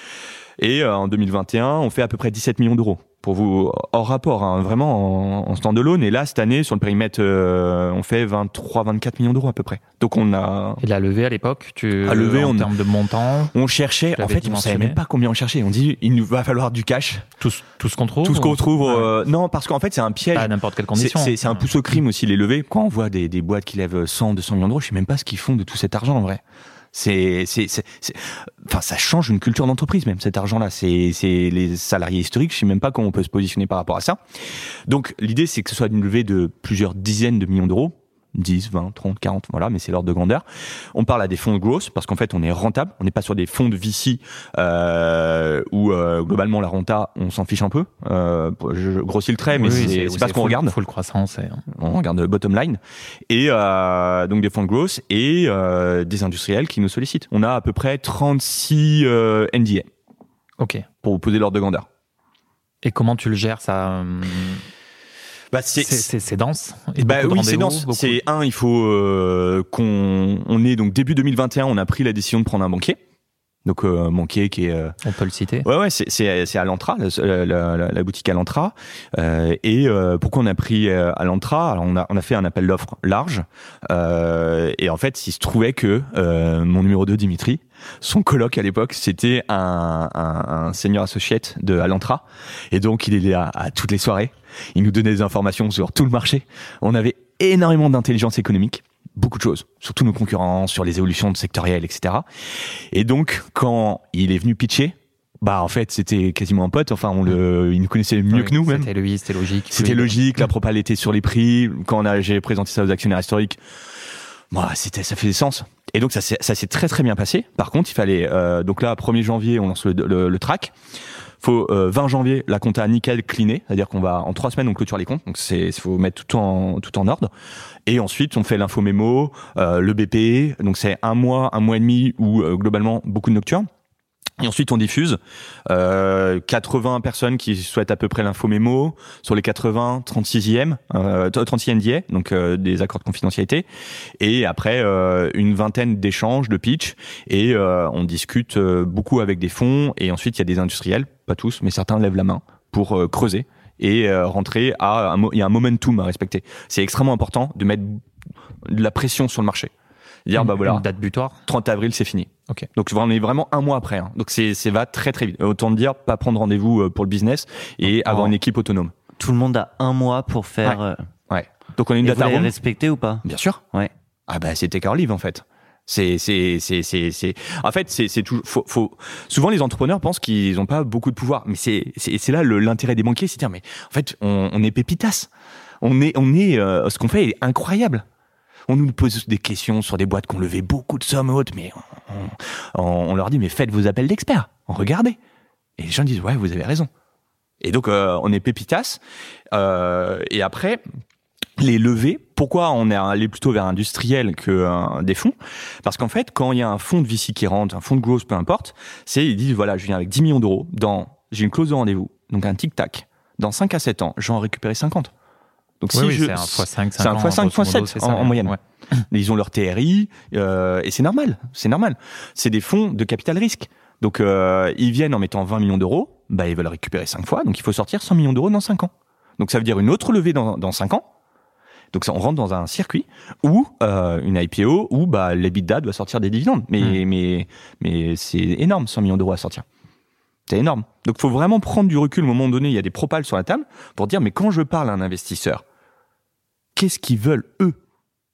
Et euh, en 2021, on fait à peu près 17 millions d'euros. Pour vous, hors rapport, hein, vraiment en, en stand-alone. Et là, cette année, sur le périmètre, euh, on fait 23-24 millions d'euros à peu près. Donc on a,
Et la levée à l'époque, tu
À lever,
en
on-
termes de montant,
on cherchait. En fait, on savait même pas combien on cherchait. On dit, il nous va falloir du cash.
tout, ce- tout ce qu'on trouve
Tout ce qu'on
ou-
trouve.
Ouais.
euh, non, parce qu'en fait, c'est un piège.
Pas à n'importe quelle condition.
C'est un pouce au crime aussi les levées. Quand on voit des, des boîtes qui lèvent 100, 200 millions d'euros, je sais même pas ce qu'ils font de tout cet argent en vrai. C'est, c'est, c'est, enfin, ça change une culture d'entreprise même cet argent-là. C'est, c'est les salariés historiques. Je sais même pas comment on peut se positionner par rapport à ça. Donc l'idée, c'est que ce soit une levée de plusieurs dizaines de millions d'euros. 10, 20, 30, 40, voilà, mais c'est l'ordre de grandeur. On parle à des fonds de growth parce qu'en fait, on est rentable. On n'est pas sur des fonds de VC euh, où euh, globalement la renta, on s'en fiche un peu. Euh, je, grossis le trait, mais
Oui,
c'est, c'est pas ce qu'on regarde
Full croissance. Et...
on regarde le bottom line et euh, donc des fonds de growth et euh, des industriels qui nous sollicitent. On a à peu près 36 euh, NDA
Ok.
pour vous poser l'ordre de grandeur.
Et comment tu le gères ça
Bah
C'est c'est- dense. Et
bah oui, c'est dense. C'est un, il faut euh, qu'on on est donc début 2021, on a pris la décision de prendre un banquier. Donc euh, un banquier qui est euh,
On peut le citer.
Ouais, ouais, c'est c'est c'est à l'Antra, la, la, la- boutique à l'Antra. Euh, et euh, pourquoi on a pris euh, à l'Antra Alors on a on a fait un appel d'offres large. Euh, et en fait, il se trouvait que euh, mon numéro 2, Dimitri, son coloc à l'époque, c'était un, un, un senior associate de à l'Antra. Et donc il est là à toutes les soirées. Il nous donnait des informations sur tout le marché. On avait énormément d'intelligence économique beaucoup de choses, sur tous nos concurrents, sur les évolutions de sectorielles, etc. Et donc, quand il est venu pitcher, bah en fait, c'était quasiment un pote. Enfin, on le, il nous connaissait mieux
Oui,
que nous même.
C'était lui, c'était logique.
C'était logique, la propale était sur les prix. Quand j'ai présenté ça aux actionnaires historiques, bah, c'était, ça faisait sens. Et donc ça s'est, très très bien passé. Par contre, il fallait euh, donc là 1er janvier, on lance le, le, le track. Faut euh, 20 janvier la compta nickel cleané, c'est-à-dire qu'on va en trois semaines on clôture les comptes, donc c'est faut mettre tout en tout en ordre. Et ensuite on fait l'info mémo, euh, le BP, donc c'est un mois, un mois et demi où euh, globalement beaucoup de nocturnes. Et ensuite, on diffuse euh, 80 personnes qui souhaitent à peu près l'info mémo. Sur les 80, 36e, euh, 36 NDA, donc euh, des accords de confidentialité. Et après, euh, une vingtaine d'échanges, de pitch. Et euh, on discute euh, beaucoup avec des fonds. Et ensuite, il y a des industriels, pas tous, mais certains lèvent la main pour euh, creuser et rentrer à il y a un momentum à respecter. C'est extrêmement important de mettre de la pression sur le marché. Dire, bah voilà,
une date butoir.
30 avril, c'est fini.
Ok.
Donc on est vraiment un mois après. hein. Donc c'est c'est va très très vite. Autant dire pas prendre rendez-vous euh, pour le business et
Oh.
avoir une équipe autonome.
Tout le monde a un mois pour faire.
Ouais.
euh,
Ouais. Donc on a une
et vous
data
l'avez
room.
respecté ou pas?
Bien sûr.
Ouais.
Ah bah c'était Live en fait. C'est, c'est, c'est, c'est, c'est- En fait, c'est, c'est tout. Faut, faut... Souvent, les entrepreneurs pensent qu'ils n'ont pas beaucoup de pouvoir, mais c'est, c'est, c'est là l'intérêt des banquiers, c'est de dire, mais en fait, on, on est pépitas. On est, on est. euh, ce qu'on fait est incroyable. On nous pose des questions sur des boîtes qui ont levé beaucoup de sommes hautes, mais on, on- leur dit, mais faites vos appels d'experts, regardez. Et les gens disent, ouais, vous avez raison. Et donc, euh, on est pépitas. Euh, et après, les levées, pourquoi on est allé plutôt vers industriel que euh, des fonds? Parce qu'en fait, quand il y a un fonds de VC qui rentre, un fonds de growth, peu importe, c'est ils disent voilà, je viens avec 10 millions d'euros, dans j'ai une clause de rendez-vous, donc un tic-tac. Dans 5 à 7 ans, je vais en récupérer 50. Donc
Oui,
si
oui,
je
c'est un x5,
c'est un
ans,
x5,
grosso modo,
x7
c'est
en, en moyenne.
ouais.
Ils ont leur TRI euh, et c'est normal, c'est normal. C'est des fonds de capital risque. Donc euh, ils viennent en mettant 20 millions d'euros, bah ils veulent récupérer 5 fois, donc il faut sortir 100 millions d'euros dans 5 ans. Donc ça veut dire une autre levée dans, dans 5 ans. Donc ça, on rentre dans un circuit où euh, une IPO où bah l'EBITDA doit sortir des dividendes. Mais mais mais c'est énorme 100 millions d'euros à sortir. C'est énorme. Donc faut vraiment prendre du recul. Au moment donné, il y a des propales sur la table pour dire mais quand je parle à un investisseur, qu'est-ce qu'ils veulent eux?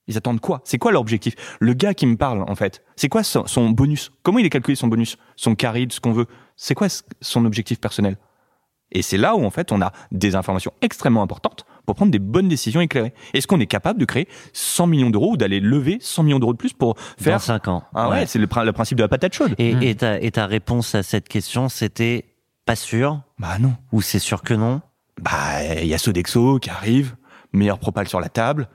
Ils attendent quoi? C'est quoi leur objectif? Le gars qui me parle en fait, c'est quoi son, son bonus? Comment il est calculé son bonus? Son carry, ce qu'on veut? C'est quoi son objectif personnel? Et c'est là où en fait on a des informations extrêmement importantes pour prendre des bonnes décisions éclairées. Est-ce qu'on est capable de créer 100 millions d'euros ou d'aller lever 100 millions d'euros de plus pour
Dans
faire
5 ans.
Ah ouais, c'est le, prin- le principe de la patate chaude.
Et,
Mm.
et, ta, et ta réponse à cette question, c'était pas sûr?
Bah non.
ou c'est sûr que non?
Bah, il y a Sodexo qui arrive, meilleur propal sur la table.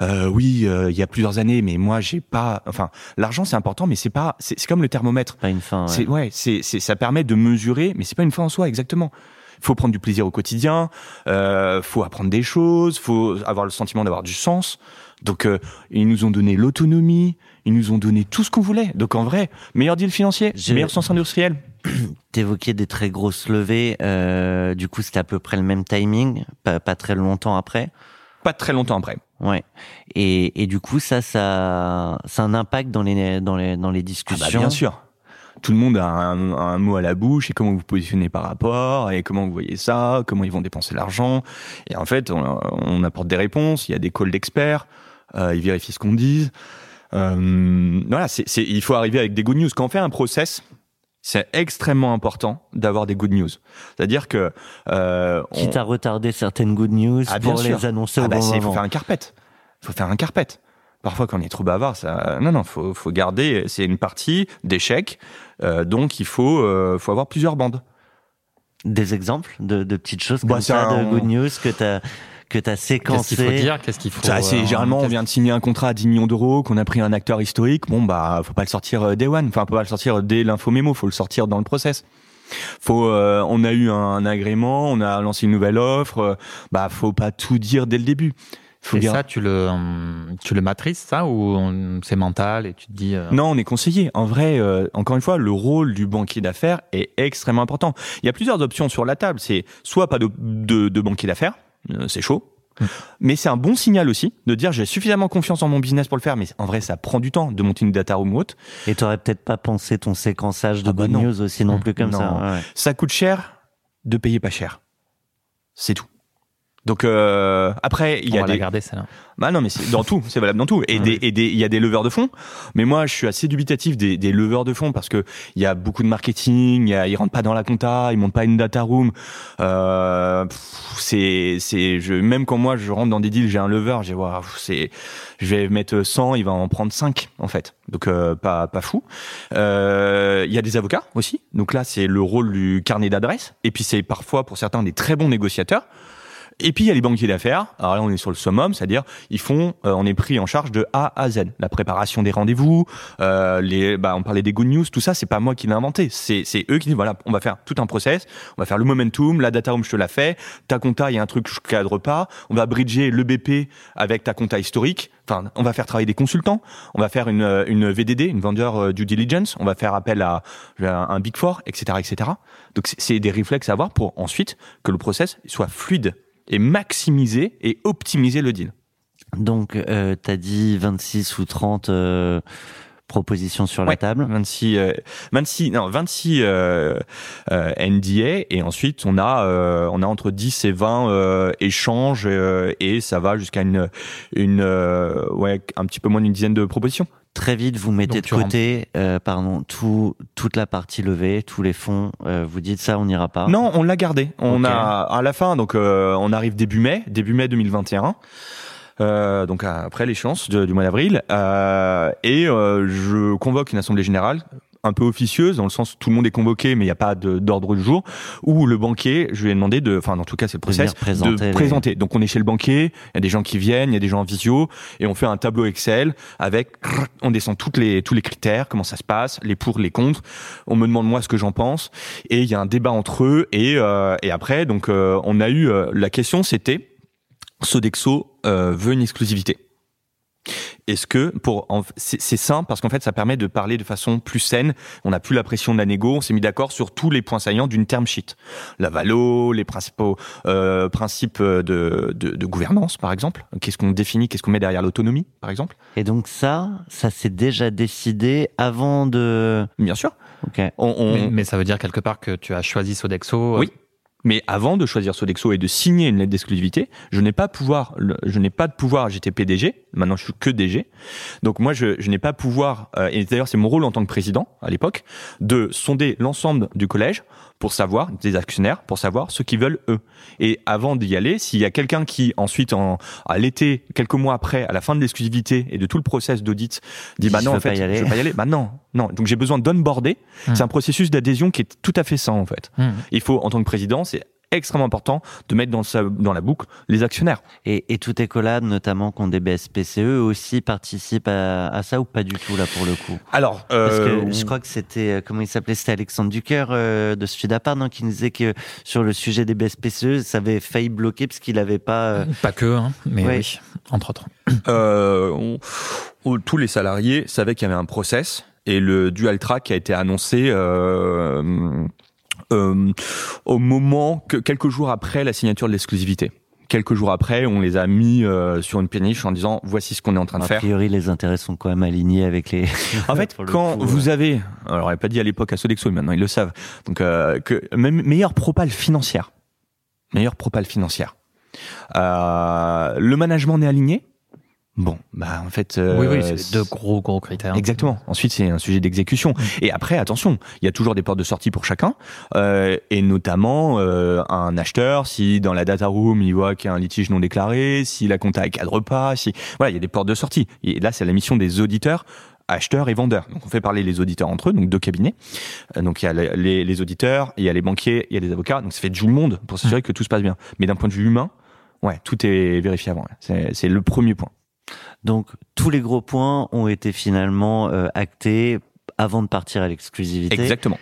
Euh, oui, euh, il y a plusieurs années, mais moi j'ai pas. Enfin, l'argent c'est important, mais c'est pas. C'est comme le thermomètre.
Pas une fin. ouais.
C'est ouais, c'est ça permet de mesurer, mais c'est pas une fin en soi exactement. Il faut prendre du plaisir au quotidien, euh, faut apprendre des choses, faut avoir le sentiment d'avoir du sens. Donc euh, ils nous ont donné l'autonomie, ils nous ont donné tout ce qu'on voulait. Donc en vrai, meilleur deal financier, meilleur sens industriel.
T'évoquais des très grosses levées. euh, du coup, c'était à peu près le même timing, pas, pas très longtemps après.
Pas très longtemps après.
Ouais. Et, et du coup, ça, ça, ça a un impact dans les, dans les, dans les
Ah
discussions.
bah bien sûr. Tout le monde a un, un mot à la bouche et comment vous vous positionnez par rapport et comment vous voyez ça, comment ils vont dépenser l'argent. Et en fait, on, on apporte des réponses. Il y a des calls d'experts. euh, ils vérifient ce qu'on dit. Euh, voilà, c'est, c'est- il faut arriver avec des good news. Quand on fait un process, c'est extrêmement important d'avoir des good news. C'est-à-dire que euh, on-
Quitte à retarder certaines good news
Ah,
pour
sûr.
les annoncer
ah
au
bah
bon
faut faire un carpet. Faut faire un carpet. Parfois, quand on est trop bavard, ça, non, non, faut, faut garder. C'est une partie d'échec, euh, donc il faut, euh, faut avoir plusieurs bandes.
Des exemples de, de petites choses
Bah,
comme
c'est
ça,
un-
de good news que t'as que t'as
Qu'est-ce
séquencé.
qu'il faut dire Qu'est-ce qu'il faut
Ça, c'est
euh,
généralement, on
qu'est-ce-
vient de signer un contrat à 10 millions d'euros, qu'on a pris un acteur historique. Bon, bah, faut pas le sortir euh, day one. Enfin, faut pas le sortir dès l'info mémo. Faut le sortir dans le process. Faut, euh, on a eu un, agrément, on a lancé une nouvelle offre. euh, bah, faut pas tout dire dès le début. Faut
Et
dire.
ça, tu le, hum, tu le matrices, ça, ou c'est mental et tu te dis. euh,
Non, on est conseillé. En vrai, euh, encore une fois, le rôle du banquier d'affaires est extrêmement important. Il y a plusieurs options sur la table. C'est soit pas de, de, de banquier d'affaires, euh, c'est chaud.
Mm.
Mais c'est un bon signal aussi de dire j'ai suffisamment confiance en mon business pour le faire. Mais en vrai, ça prend du temps de monter une data room ou autre.
Et t'aurais peut-être pas pensé ton séquençage de
Ah bah
good
non.
news aussi non plus comme
Non.
ça. ouais.
Ça coûte cher de payer pas cher. C'est tout. Donc euh, après, il y
on
a
va la
des,
garder, celle-là.
Bah non, mais c'est dans tout, c'est valable dans tout. Et des, et des, il y a des leveurs de fonds. Mais moi, je suis assez dubitatif des, des leveurs de fonds parce que il y a beaucoup de marketing, il y a, ils rentrent pas dans la compta, ils montent pas une data room. Euh, c'est, c'est, je, même quand moi je rentre dans des deals, j'ai un lever, j'ai pff, c'est, je vais mettre 100, il va en prendre 5 en fait. Donc euh, pas, pas fou. Euh, Il y a des avocats aussi. Donc là, c'est le rôle du carnet d'adresse. Et puis c'est parfois pour certains des très bons négociateurs. Et puis il y a les banquiers d'affaires. Alors là, on est sur le summum, c'est-à-dire ils font, euh, on est pris en charge de A à Z, la préparation des rendez-vous, euh, les, bah, on parlait des good news, tout ça, c'est pas moi qui l'ai inventé, c'est c'est eux qui disent voilà, on va faire tout un process, on va faire le momentum, la data room je te la fais, ta compta il y a un truc que je cadre pas, on va bridger le BP avec ta compta historique. Enfin, on va faire travailler des consultants, on va faire une, euh, une VDD, une vendeur euh, due diligence, on va faire appel à, à un big four, etc., etc. Donc c'est- c'est des réflexes à avoir pour ensuite que le process soit fluide et maximiser et optimiser le deal.
Donc, euh, t'as dit 26 ou 30 euh, propositions sur la
Ouais,
table.
26, euh, 26, non, 26 euh, euh, NDA et ensuite on a, euh, on a entre 10 et 20 euh, échanges euh, et ça va jusqu'à une, une euh, ouais, un petit peu moins d'une dizaine de propositions.
Très vite, vous mettez
Donc,
de côté, euh, pardon, tout, toute la partie levée, tous les fonds. euh, vous dites ça, on n'ira pas.
Non, on l'a gardé. On a à la fin, donc euh, on arrive début mai, début mai 2021. Euh, donc après l'échéance du mois d'avril, euh, et euh, je convoque une assemblée générale un peu officieuse dans le sens où tout le monde est convoqué mais il n'y a pas d'ordre du jour où le banquier je lui ai demandé de enfin en tout cas c'est le process
présenter
de
les-
présenter. Donc on est chez le banquier il y a des gens qui viennent il y a des gens en visio et on fait un tableau Excel avec on descend toutes les tous les critères comment ça se passe les pour les contre. On me demande moi ce que j'en pense. Et il y a un débat entre eux et euh, et après donc euh, on a eu euh, la question c'était Sodexo euh, veut une exclusivité. Est-ce que pour c'est c'est simple parce qu'en fait ça permet de parler de façon plus saine. On n'a plus la pression de la négo. On s'est mis d'accord sur tous les points saillants d'une term sheet. La valo, les principaux euh, principes de, de, de gouvernance par exemple. Qu'est-ce qu'on définit, qu'est-ce qu'on met derrière l'autonomie par exemple.
Et donc ça, ça s'est déjà décidé avant de.
Bien sûr.
Ok.
On, on-
Mais, mais ça veut dire quelque part que tu as choisi Sodexo. euh,
Oui. Mais avant de choisir Sodexo et de signer une lettre d'exclusivité, je n'ai pas pouvoir, je n'ai pas de pouvoir. J'étais PDG, maintenant je suis que DG. Donc moi, je, je n'ai pas pouvoir. euh, et d'ailleurs, c'est mon rôle en tant que président à l'époque de sonder l'ensemble du collège pour savoir des actionnaires, pour savoir ce qu'ils veulent eux. Et avant d'y aller, s'il y a quelqu'un qui ensuite, en, à l'été, quelques mois après, à la fin de l'exclusivité et de tout le process d'audit, dit bah non, en fait, je veux pas y aller. Bah non, non. Donc j'ai besoin d'onboarder.
Hmm.
C'est un processus d'adhésion qui est tout à fait sain en fait.
Hmm.
Il faut, en tant que président, c'est extrêmement important de mettre dans, sa, dans la boucle les actionnaires.
Et, et tout écolab, notamment qui ont des BSPCE, aussi participent à, à ça ou pas du tout là pour le coup?
Alors,
Parce
euh,
que je crois que c'était, euh, comment il s'appelait C'était Alexandre Ducœur euh, de Sudapart, non, qui nous disait que sur le sujet des BSPCE, ça avait failli bloquer parce qu'il n'avait pas. euh,
Pas que, hein, mais
Ouais.
oui, entre autres.
euh, on- on- tous les salariés savaient qu'il y avait un process et le dual track a été annoncé euh, au moment que quelques jours après la signature de l'exclusivité. Quelques jours après, on les a mis euh, sur une péniche en disant voici ce qu'on est en train de
a
faire.
priori, les intérêts sont quand même alignés avec les.
En fait, quand
coup,
vous avez, alors on n'avait pas dit à l'époque à Sodexo, mais maintenant ils le savent, donc euh, que même meilleure propale financière, meilleure propale financière, euh, le management est aligné. Bon, bah en fait, euh,
oui, oui, c'est deux gros, gros critères.
Exactement. Ensuite, c'est un sujet d'exécution. Et après, attention, il y a toujours des portes de sortie pour chacun, euh, et notamment euh, un acheteur, si dans la data room il voit qu'il y a un litige non déclaré, si la compta ne cadre pas, si voilà, il y a des portes de sortie. Et là, c'est la mission des auditeurs acheteurs et vendeurs. Donc on fait parler les auditeurs entre eux, donc deux cabinets. Euh, donc il y a les, les- auditeurs, il y a les banquiers, il y a les avocats. Donc ça fait tout le monde pour s'assurer que tout se passe bien. Mais d'un point de vue humain, ouais, tout est vérifié avant. c'est le premier point.
Donc, tous les gros points ont été finalement euh, actés avant de partir à l'exclusivité.
Exactement.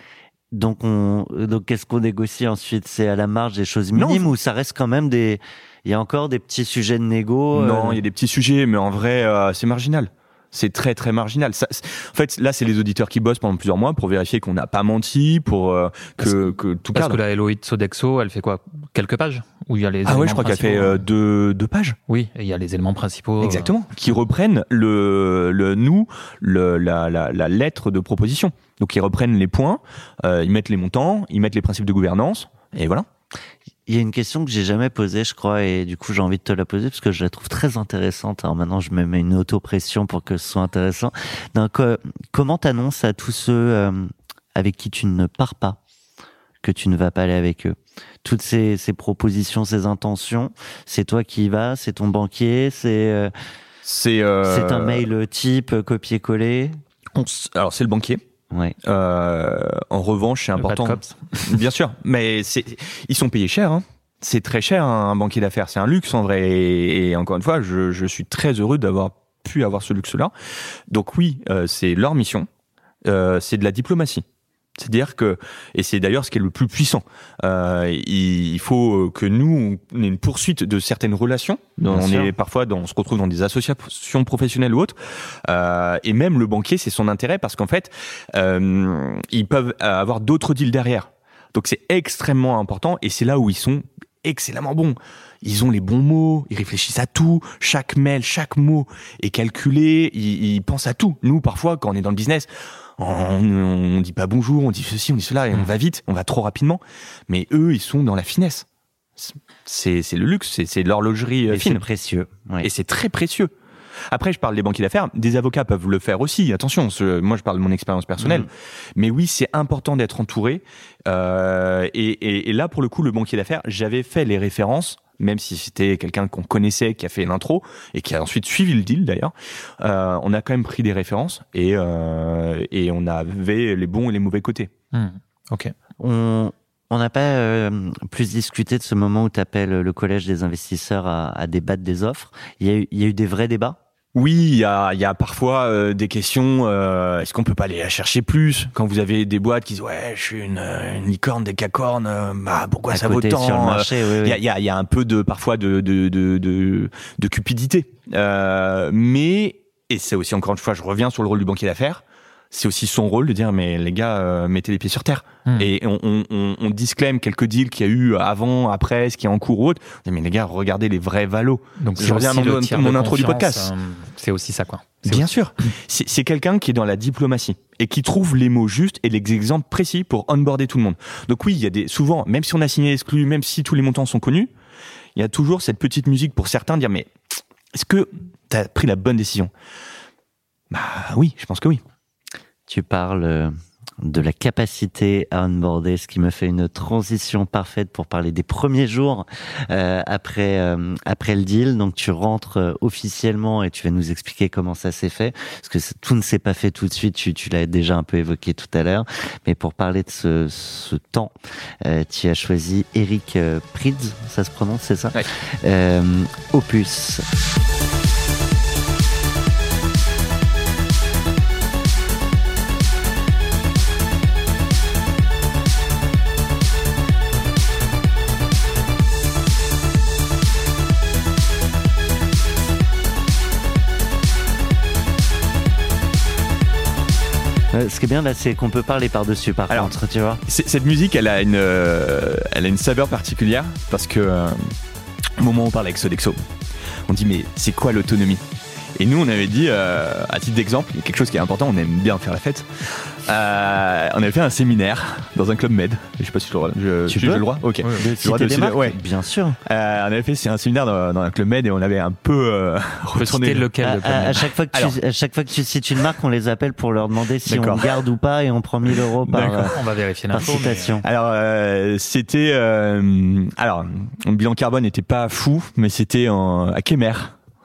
Donc, on, donc qu'est-ce qu'on négocie ensuite? C'est à la marge des choses
Non,
minimes ou ça reste quand même des. Il y a encore des petits sujets de négo. euh,
Non, il y a des petits sujets, mais en vrai, euh, c'est marginal. C'est très très marginal. Ça, en fait, là, c'est les auditeurs qui bossent pendant plusieurs mois pour vérifier qu'on n'a pas menti, pour euh, que, que tout
Parce
cadre.
que la LOI de Sodexo, elle fait quoi? Quelques pages? Où il y a les
Ah ouais,
éléments
je crois qu'elle fait
principaux
euh, deux, deux pages.
Oui, et il y a les éléments principaux. euh,
Exactement. Qui reprennent le, le nous, le, la, la, la lettre de proposition. Donc ils reprennent les points, euh, ils mettent les montants, ils mettent les principes de gouvernance, et voilà.
Il y a une question que j'ai jamais posée, je crois, et du coup j'ai envie de te la poser parce que je la trouve très intéressante. Alors maintenant, je me mets une auto-pression pour que ce soit intéressant. Donc, euh, comment t'annonces à tous ceux euh, avec qui tu ne pars pas? Que tu ne vas pas aller avec eux Toutes ces, ces propositions, ces intentions, c'est toi qui y vas, c'est ton banquier, c'est euh,
C'est euh,
un mail type euh, copier-coller.
alors c'est le banquier.
Ouais.
Euh, en revanche, c'est important.
cops.
Bien sûr, mais c'est, ils sont payés cher. Hein. C'est très cher hein, un banquier d'affaires, c'est un luxe en vrai. Et, et encore une fois, je, je suis très heureux d'avoir pu avoir ce luxe-là. Donc oui, euh, c'est leur mission. Euh, c'est de la diplomatie. C'est-à-dire que, et c'est d'ailleurs ce qui est le plus puissant, euh, il, il faut que nous, on ait une poursuite de certaines relations.
Bien
on
sûr.
est parfois, dans, on se retrouve dans des associations professionnelles ou autres. Euh, et même le banquier, c'est son intérêt parce qu'en fait, euh, ils peuvent avoir d'autres deals derrière. Donc c'est extrêmement important et c'est là où ils sont excellemment bons. Ils ont les bons mots, ils réfléchissent à tout, chaque mail, chaque mot est calculé, ils, ils pensent à tout. Nous, parfois, quand on est dans le business, on, on dit pas bonjour, on dit ceci, on dit cela, et on va vite, on va trop rapidement. Mais eux, ils sont dans la finesse. C'est c'est le luxe, c'est c'est l'horlogerie euh,
Et c'est
fine.
précieux.
Et c'est très précieux. Après, je parle des banquiers d'affaires. Des avocats peuvent le faire aussi. Attention, ce- moi, je parle de mon expérience personnelle.
Mhm.
Mais oui, c'est important d'être entouré. Euh, et, et- et là, pour le coup, le banquier d'affaires, j'avais fait les références, même si c'était quelqu'un qu'on connaissait, qui a fait l'intro et qui a ensuite suivi le deal d'ailleurs. Euh, on a quand même pris des références et, euh, et on avait les bons et les mauvais côtés.
Hmm. Ok.
On on n'a pas euh, plus discuté de ce moment où tu appelles le collège des investisseurs à, à débattre des offres. Il y, a eu, il y a eu des vrais débats?
Oui, il y a, y a parfois euh, des questions. euh, Est-ce qu'on peut pas aller la chercher plus? Quand vous avez des boîtes qui disent ouais, je suis une, une licorne, des cacornes. euh, bah pourquoi
à
ça vaut tant?
oui,
Il
oui.
y a, y, a, y a un peu de parfois de de de de, de cupidité, Euh, mais et c'est aussi encore une fois, je reviens sur le rôle du banquier d'affaires. C'est aussi son rôle de dire mais les gars, euh, mettez les pieds sur terre.
Hmm.
Et on, on, on, on disclame quelques deals qu'il y a eu avant, après, ce qui est en cours ou autre. On dit, Mais les gars, regardez les vrais valos.
Donc
Je reviens
le
mon- intro du podcast.
euh, c'est aussi ça quoi.
Bien
aussi-
sûr. C'est c'est quelqu'un qui est dans la diplomatie et qui trouve les mots justes et les exemples précis pour onboarder tout le monde. Donc oui, il y a des souvent, même si on a signé exclu, même si tous les montants sont connus, il y a toujours cette petite musique pour certains de dire mais est-ce que tu as pris la bonne décision? Bah oui, je pense que oui.
Tu parles euh, de la capacité à onboarder, ce qui me fait une transition parfaite pour parler des premiers jours euh, après euh, après le deal. Donc tu rentres euh, officiellement et tu vas nous expliquer comment ça s'est fait, parce que tout ne s'est pas fait tout de suite. Tu, tu l'as déjà un peu évoqué tout à l'heure, mais pour parler de ce, ce temps, euh, tu as choisi Eric euh, Prydz, ça se prononce, c'est ça?
Ouais.
Euh, Opus. Euh, ce qui est bien là, c'est qu'on peut parler par-dessus, par
Alors,
contre, tu vois.
Cette musique, elle a une, euh, elle a une saveur particulière parce que euh, au moment où on parle avec Sodexo, on dit mais c'est quoi l'autonomie? Et nous, on avait dit, euh, à titre d'exemple, il y a quelque chose qui est important, on aime bien faire la fête. Euh, on avait fait un séminaire dans un club med. Je sais pas si je, je,
Tu
si
peux
le droit. Ok.
Ouais,
le droit
citer
de
des
citer-
marques
ouais.
Bien sûr.
Euh, on avait fait c'est un séminaire dans, dans un club med et on avait un peu euh,
lequel
À,
le
à- à
club
chaque fois que
Alors.
tu, à chaque fois que tu cites une marque, on les appelle pour leur demander si on garde ou pas et on prend 1000 euros par,
D'accord.
euh,
On va vérifier
par
l'info. mais,
citation.
Alors euh, c'était euh, alors le bilan carbone n'était pas fou, mais c'était en à Kemer,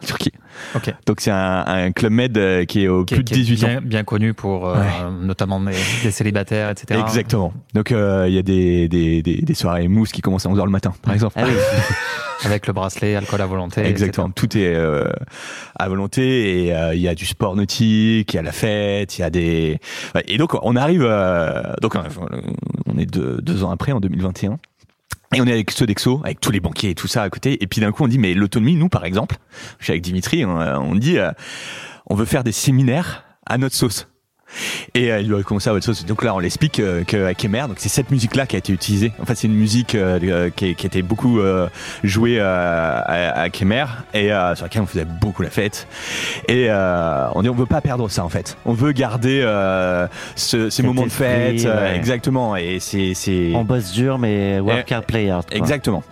Turquie.
Ok.
Donc c'est un, un club med euh, qui est au
qui
plus de
qui est
18 ans.
bien, connu pour euh,
Ouais.
notamment des, des célibataires, etc.
Exactement. Donc euh, il y a des, des, des, soirées mousse qui commencent à 11h le matin, par exemple.
Ah oui.
Avec le bracelet, alcool à volonté.
Exactement.
etc.
Tout est euh, à volonté et euh, il y a du sport nautique, il y a la fête, il y a des et donc on arrive euh, donc on est deux, deux ans après en 2021 et on est avec Sodexo, avec tous les banquiers et tout ça à côté et puis d'un coup on dit mais l'autonomie nous par exemple, je suis avec Dimitri, on, on dit euh, on veut faire des séminaires à notre sauce. Et euh, il lui a commencé à votre sauce. Donc là, on l'explique euh, Kemer, donc c'est cette musique-là qui a été utilisée. En fait, c'est une musique euh, euh, qui, qui était beaucoup euh, jouée euh, à, à Kemer et euh, sur laquelle on faisait beaucoup la fête. Et euh, on dit on veut pas perdre ça en fait. On veut garder euh, ce, ces moments de fête, euh,
ouais.
exactement. Et c'est c'est
On bosse dur, mais work hard, play hard. quoi.
exactement.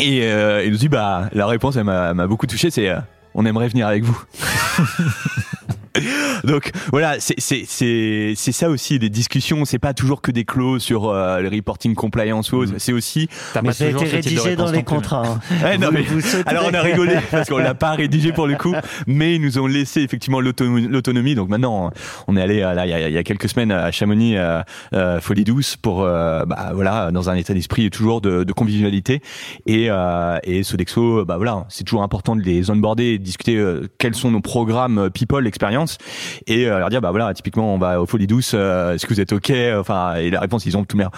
Et euh, il nous dit bah la réponse elle m'a m'a beaucoup touché, c'est euh, on aimerait venir avec vous. Donc voilà, c'est c'est c'est c'est ça aussi des discussions. C'est pas toujours que des clauses sur euh, le reporting compliance ou autre. C'est aussi.
T'as
Mais ça a été rédigé dans les contrats. hein.
Ouais, non, mais-. Alors on a rigolé parce qu'on l'a pas rédigé pour le coup, mais ils nous ont laissé effectivement l'autonomie. Donc maintenant, on est allé euh, là il y y a quelques semaines à Chamonix, euh, euh, Folie Douce, pour euh, bah voilà dans un état d'esprit toujours de, de convivialité et euh, et Sodexo, bah voilà, c'est toujours important de les onboarder, et de discuter quels sont nos programmes people et euh, leur dire bah voilà typiquement on va au Folie Douce, euh, est-ce que vous êtes ok Enfin et la réponse ils ont tout mer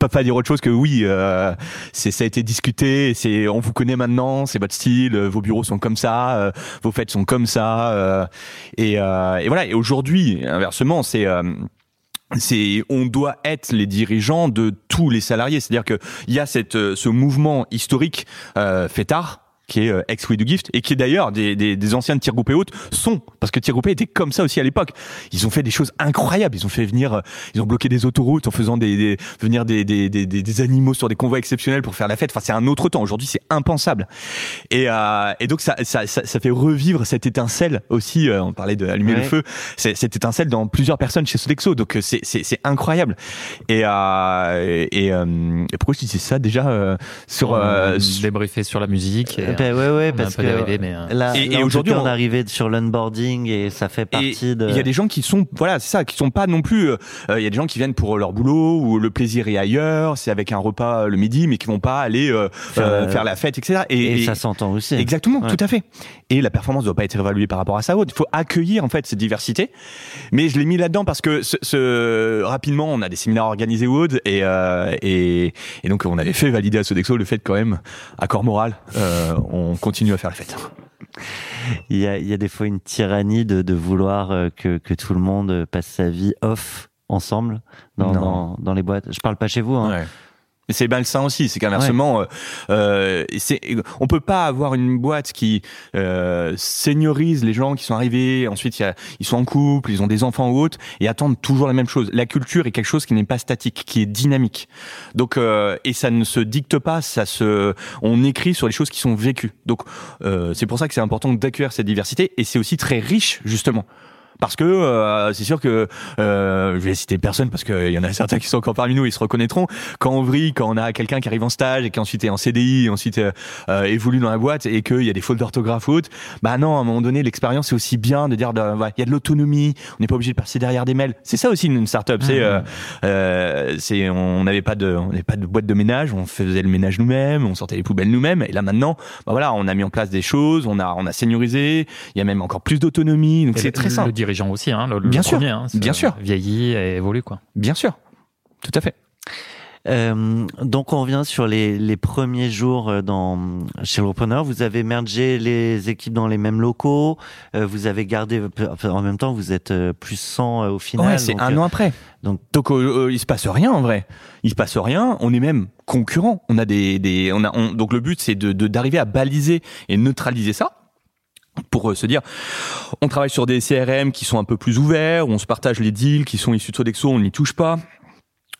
pas pas dire autre chose que oui, euh, c'est ça a été discuté, c'est on vous connaît maintenant, c'est votre style, euh, vos bureaux sont comme ça, euh, vos fêtes sont comme ça, euh, et, euh, voilà. Et aujourd'hui, inversement, c'est euh, c'est on doit être les dirigeants de tous les salariés. C'est-à-dire que il y a cette euh, ce mouvement historique euh, fêtard qui est euh, ex We Do Gift et qui est d'ailleurs des, des, des anciens de Tirgoupé Haute sont parce que Tirgoupé était comme ça aussi à l'époque. Ils ont fait des choses incroyables. Ils ont fait venir, euh, ils ont bloqué des autoroutes en faisant des, des venir des, des, des, des- des animaux sur des convois exceptionnels pour faire la fête. Enfin, c'est un autre temps. Aujourd'hui, c'est impensable. Et, euh, et donc ça, ça, ça, ça fait revivre cette étincelle aussi. euh, on parlait de allumer le
Ouais.
feu. C'est cette étincelle dans plusieurs personnes chez Sodexo. Donc euh, c'est c'est c'est incroyable. Et euh, et, euh, et pourquoi je disais ça déjà euh, sur euh,
On
sur-
la musique. Et,
Ben ouais, ouais,
on a
parce que
dérivé, mais, euh,
là,
Et- et aujourd'hui,
on
on-
est arrivé sur l'onboarding et ça fait partie de.
Il y a des gens qui sont, voilà, c'est ça, qui sont pas non plus. euh, Il y a des gens qui viennent pour leur boulot ou le plaisir est ailleurs. C'est avec un repas le midi, mais qui vont pas aller euh,
Faire,
euh, faire la fête, etc.
et, ça s'entend aussi.
Exactement,
Ouais.
tout à fait. Et la performance doit pas être évaluée par rapport à ça. Il faut accueillir en fait cette diversité. Mais je l'ai mis là-dedans parce que ce, ce- rapidement, on a des séminaires organisés Wood et, euh, et et donc on avait fait valider à Sodexo le fait quand même, accord moral, euh, on continue à faire la fête.
Il y a, il y a des fois une tyrannie de, de vouloir euh, que, que tout le monde passe sa vie off ensemble dans,
Non.
dans, dans les boîtes. Je parle pas chez vous. Hein.
Ouais. Mais c'est malsain aussi, c'est qu'inversement, euh, euh, c'est, on peut pas avoir une boîte qui euh, seniorise les gens qui sont arrivés, ensuite y a, ils sont en couple, ils ont des enfants ou autres, et attendent toujours la même chose. La culture est quelque chose qui n'est pas statique, qui est dynamique. Donc euh, et ça ne se dicte pas, ça se, on écrit sur les choses qui sont vécues. Donc euh, c'est pour ça que c'est important d'accueillir cette diversité, et c'est aussi très riche justement. Parce que euh, c'est sûr que euh, je vais citer personne parce qu'il y en a certains qui sont encore parmi nous, ils se reconnaîtront. Quand on vrille, quand on a quelqu'un qui arrive en stage et qui ensuite est en CDI, et ensuite euh, euh, évolue dans la boîte et qu'il y a des fautes d'orthographe ou autres, bah non, à un moment donné, l'expérience c'est aussi bien de dire, ouais, il y a de l'autonomie, on n'est pas obligé de passer derrière des mails. C'est ça aussi une startup. C'est, euh, euh, c'est, on n'avait pas de, on n'avait pas de boîte de ménage, on faisait le ménage nous-mêmes, on sortait les poubelles nous-mêmes. Et là maintenant, bah voilà, on a mis en place des choses, on a, on a seniorisé, il y a même encore plus d'autonomie, donc c'est très simple.
Dirigeant aussi, hein, le, le
Bien sûr,
premier, hein,
bien sûr.
Vieillit et évolue, quoi.
Bien sûr, tout à fait.
Euh, donc on revient sur les, les premiers jours euh, dans chez le repreneur. Vous avez mergé les équipes dans les mêmes locaux. euh, vous avez gardé. enfin, en même temps, vous êtes plus 100 euh, au final.
Ouais, c'est un
euh,
an après.
donc-
Donc, euh, euh, il se passe rien en vrai. Il se passe rien. On est même concurrents. On a des, des on a, on- donc le but c'est de de- d'arriver à baliser et neutraliser ça pour euh, se dire, on travaille sur des CRM qui sont un peu plus ouverts, où on se partage les deals qui sont issus de Sodexo, on n'y touche pas.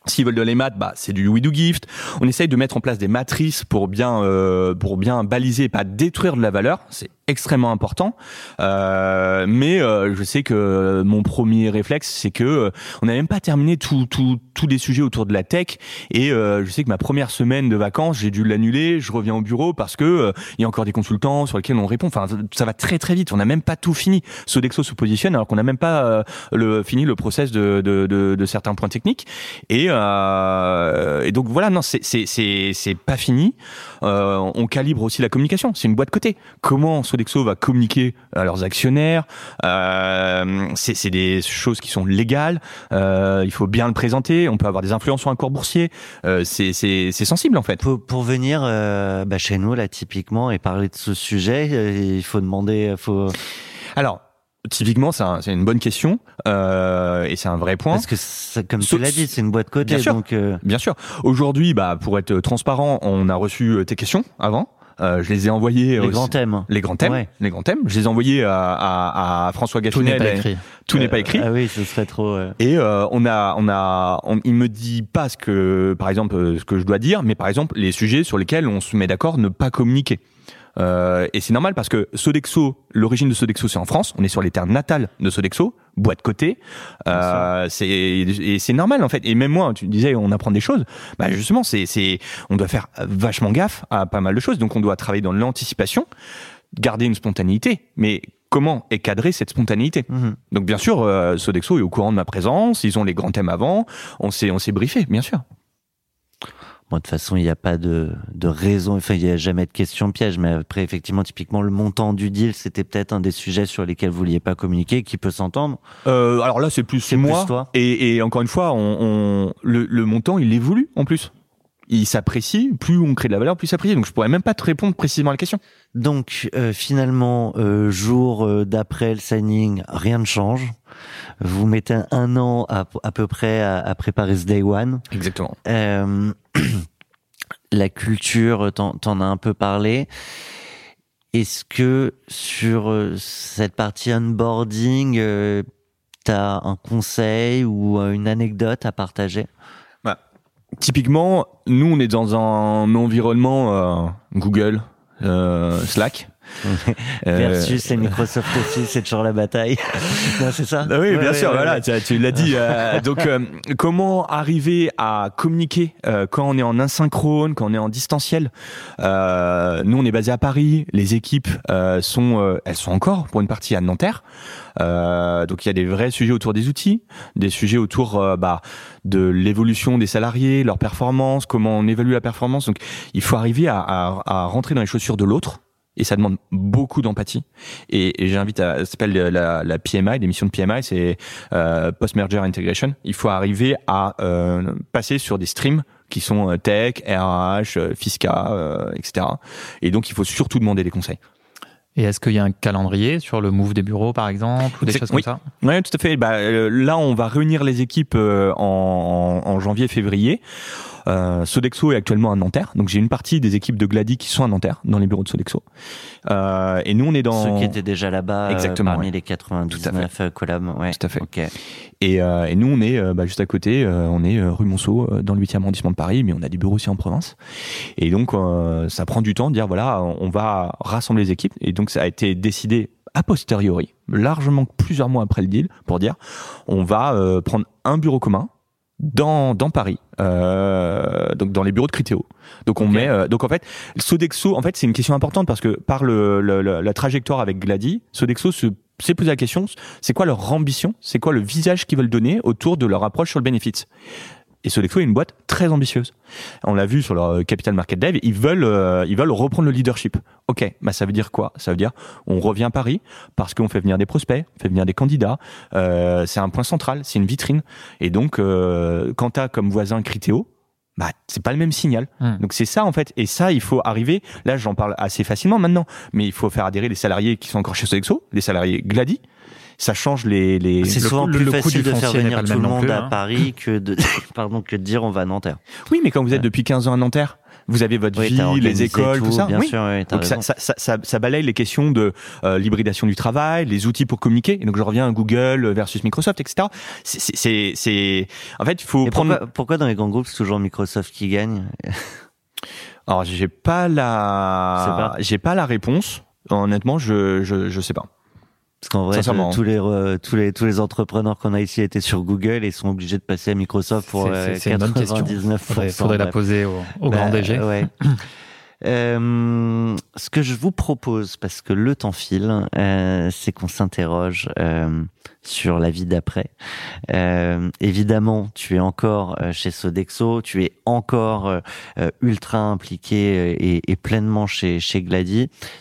S'ils veulent de les maths, bah c'est du We Do Gift. On essaye de mettre en place des matrices pour bien euh, pour bien baliser, et pas détruire de la valeur. C'est extrêmement important. Euh, mais euh, je sais que mon premier réflexe, c'est que euh, on n'a même pas terminé tout, tout, tous les sujets autour de la tech. Et euh, je sais que ma première semaine de vacances, j'ai dû l'annuler. Je reviens au bureau parce que euh, il y a encore des consultants sur lesquels on répond. Enfin, ça va très très vite. On n'a même pas tout fini. Sodexo se positionne alors qu'on n'a même pas euh, le, fini le process de, de, de, de certains points techniques. Et, et donc voilà, non, c'est c'est c'est pas fini. On calibre aussi la communication. C'est une boîte côté. Comment va communiquer à leurs actionnaires euh, C'est des choses qui sont légales. Euh, il faut bien le présenter. On peut avoir des influences sur un cours boursier. Euh, c'est sensible en fait.
Pour, pour venir bah, chez nous là typiquement et parler de ce sujet, il faut demander, faut
Alors. Typiquement, c'est un- c'est une bonne question euh, et c'est un vrai point.
parce que ça, comme
So-
tu l'as dit, c'est une boîte côté,
Bien sûr.
donc euh,
Bien sûr. Aujourd'hui, bah, pour être transparent, on a reçu tes questions avant. Euh, je les ai envoyées.
les
aussi-
grands thèmes.
Les grands thèmes.
Ouais.
Les grands thèmes. Je les ai envoyés à, à, à François
Tout n'est pas écrit.
Tout n'est pas écrit.
Ah oui, ce serait trop. euh,
Et euh, on a, on a, on, il me dit pas ce que, par exemple, euh, ce que je dois dire, mais par exemple les sujets sur lesquels on se met d'accord ne pas communiquer. Euh, et c'est normal parce que Sodexo, l'origine de Sodexo, c'est en France. On est sur les terres natales de Sodexo, boîte côté. Euh, c'est et c'est normal en fait. Et même moi, tu disais, on apprend des choses. Bah justement, c'est c'est, on doit faire vachement gaffe à pas mal de choses. Donc on doit travailler dans l'anticipation, garder une spontanéité, mais comment est cadrée cette spontanéité
mhm.
donc bien sûr, euh, Sodexo est au courant de ma présence, ils ont les grands thèmes avant, on s'est on s'est briefé, bien sûr.
Bon, de toute façon, il n'y a pas de, de raison, enfin, il n'y a jamais de question piège, mais après, effectivement, typiquement, le montant du deal, c'était peut-être un des sujets sur lesquels vous vouliez pas communiquer, qui peut s'entendre.
Euh, alors là, c'est plus
C'est
moi.
plus toi.
Et, et encore une fois, on, on- le, le montant, il évolue en plus. il s'apprécie, plus on crée de la valeur, plus il s'apprécie. Donc je pourrais même pas te répondre précisément à la question.
Donc euh, finalement, euh, jour d'après le signing, rien ne change. Vous mettez un an à, à peu près à, à préparer ce day one.
Exactement.
Euh, la culture, t'en t'en as un peu parlé. Est-ce que sur euh, cette partie onboarding, euh, t'as un conseil ou une anecdote à partager?
Typiquement, nous, on est dans un environnement euh, Google, euh, Slack. Euh,
Versus les Microsoft Office, c'est toujours la bataille. c'est ça
Ah oui,
Ouais,
bien
ouais,
sûr,
ouais,
voilà, tu, tu l'as dit. euh, donc, euh, comment arriver à communiquer euh, quand on est en asynchrone, quand on est en distanciel? Euh, Nous, on est basé à Paris. Les équipes euh, sont, elles sont encore pour une partie à Nanterre. Euh, donc, il y a des vrais sujets autour des outils, des sujets autour bah, de l'évolution des salariés, leur performance, comment on évalue la performance. Donc, il faut arriver à, à, à rentrer dans les chaussures de l'autre. Et ça demande beaucoup d'empathie. Et, et j'invite à, ça s'appelle la, la PMI, l'émission de PMI, c'est euh, Post-Merger Integration. Il faut arriver à euh, passer sur des streams qui sont euh, tech, RH, euh, fisca, euh, etc. Et donc, il faut surtout demander des conseils.
Et est-ce qu'il y a un calendrier sur le move des bureaux, par exemple, ou des choses
oui.
comme ça?
Oui, tout à fait. Bah, euh, là, on va réunir les équipes euh, en, en, en janvier-février. Euh, Sodexo est actuellement à Nanterre, donc j'ai une partie des équipes de Glady qui sont à Nanterre, dans les bureaux de Sodexo. Euh, et nous, on est dans
Ceux qui étaient déjà là-bas euh,
Exactement,
parmi
ouais.
les 99 euh, collabs. Ouais.
Tout à fait.
Ok.
Et, et nous, on est bah, juste à côté, on est rue Monceau, dans le 8e arrondissement de Paris, mais on a des bureaux aussi en province. Et donc, ça prend du temps de dire, voilà, on va rassembler les équipes. Et donc, ça a été décidé a posteriori, largement plusieurs mois après le deal, pour dire, on va euh, prendre un bureau commun dans, dans Paris, euh, donc dans les bureaux de Critéo. Donc on met, euh, donc en fait, Sodexo, en fait, c'est une question importante parce que par le, le- le- la trajectoire avec Glady, Sodexo se s'est posé la question, c'est quoi leur ambition, c'est quoi le visage qu'ils veulent donner autour de leur approche sur le benefit. Et Sodexo est une boîte très ambitieuse. On l'a vu sur leur euh, Capital Market Dev, ils veulent, euh, ils veulent reprendre le leadership. Ok, bah ça veut dire quoi? Ça veut dire on revient à Paris parce qu'on fait venir des prospects, on fait venir des candidats. Euh, c'est un point central, c'est une vitrine. Et donc, euh, quand t'as comme voisin Critéo, bah c'est pas le même signal.
Hmm.
Donc c'est ça en fait. Et ça, il faut arriver. Là, j'en parle assez facilement maintenant, mais il faut faire adhérer les salariés qui sont encore chez Sodexo, les salariés Glady. Ça change les. les...
C'est
Le
souvent
le-
plus
le
facile de faire venir tout le monde
plus,
à
hein.
Paris que de, pardon, que de dire on va à Nanterre.
Oui, mais quand vous êtes depuis 15 ans à Nanterre, vous avez votre
Oui,
vie, les écoles, tout, ça.
Bien
oui.
sûr, oui,
Donc ça, ça, ça, ça, balaye les questions de euh, l'hybridation du travail, les outils pour communiquer. Et donc je reviens à Google versus Microsoft, etc. C'est- C'est, c'est, c'est- en fait, il faut
Et
prendre.
pourquoi, pourquoi dans les grands groupes c'est toujours Microsoft qui gagne
Alors j'ai pas la,
pas.
j'ai pas la réponse. Honnêtement, je, je, je sais pas.
Parce qu'en vrai,
Sincèrement.
tous les tous les tous les entrepreneurs qu'on a ici étaient sur Google et sont obligés de passer à Microsoft pour
C'est-
euh. 99%.
Faudrait, faudrait la poser au, au
Bah,
grand DG.
ouais. Euh, ce que je vous propose, parce que le temps file, euh, c'est qu'on s'interroge euh, sur la vie d'après. Euh, évidemment, tu es encore euh, chez Sodexo, tu es encore ultra impliqué et, pleinement chez, chez.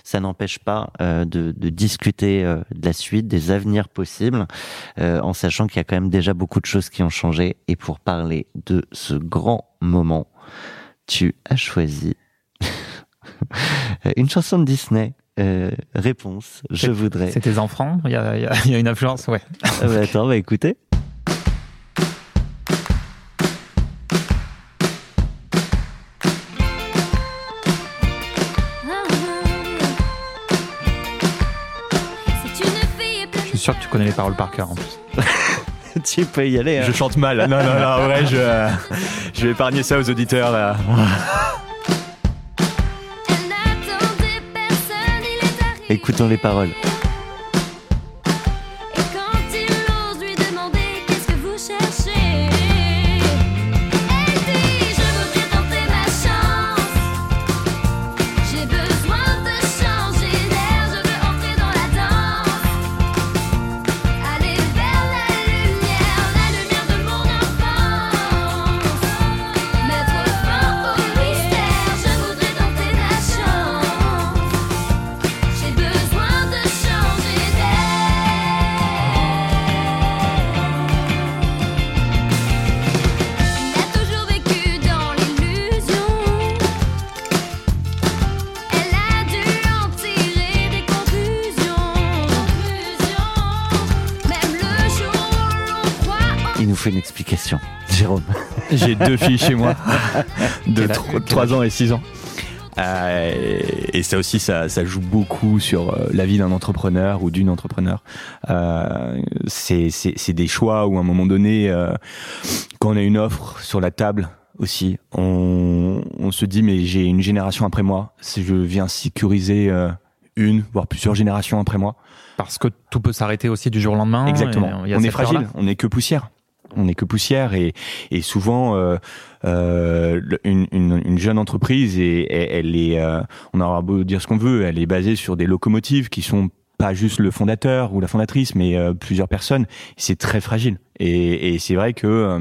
Ça n'empêche pas de, de discuter de la suite, des avenirs possibles, en sachant qu'il y a quand même déjà beaucoup de choses qui ont changé. Et pour parler de ce grand moment, tu as choisi une chanson de Disney. Euh, réponse, je voudrais.
C'est tes enfants Il y a, il y a- il y a une influence, ouais.
Ah bah attends, on va écouter.
Je suis sûr que tu connais les paroles par cœur en plus.
tu peux y aller. hein.
Je chante mal. Non, non, non. En vrai, je, je vais épargner ça aux auditeurs. Là.
Écoutons les paroles.
J'ai
deux filles chez moi, de
Quel âge-
3,
quel âge
ans et 6 ans. Euh, et ça aussi, ça, ça joue beaucoup sur euh, la vie d'un entrepreneur ou d'une entrepreneur. Euh, c'est des choix où à un moment donné, euh, quand on a une offre sur la table aussi, on, on se dit mais j'ai une génération après moi, si je viens sécuriser une, voire plusieurs générations après moi.
Parce que tout peut s'arrêter aussi du jour au lendemain.
Exactement.
a
On est fragile, on n'est que poussière. On n'est que poussière et, et souvent euh, euh, une, une, une jeune entreprise et, elle est, euh, on aura beau dire ce qu'on veut, elle est basée sur des locomotives qui sont pas juste le fondateur ou la fondatrice, mais euh, plusieurs personnes. C'est très fragile et, et c'est vrai que euh,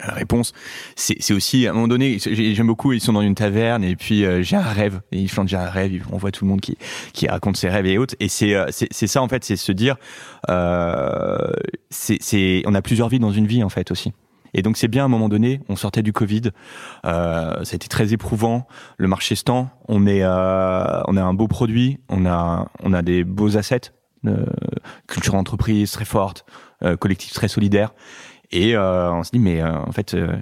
réponse, c'est aussi à un moment donné. j'ai- J'aime beaucoup. Ils sont dans une taverne et puis euh, j'ai un rêve. Et ils chantent j'ai un rêve. On voit tout le monde qui qui raconte ses rêves et autres. Et c'est euh, ça en fait, c'est se dire, euh, c'est on a plusieurs vies dans une vie en fait aussi. Et donc c'est bien à un moment donné, on sortait du Covid, euh, ça a été très éprouvant, le marché se tend, on est euh, on a un beau produit, on a on a des beaux assets, euh, culture entreprise très forte, euh, collectif très solidaire, et euh, on se dit mais euh, en fait euh,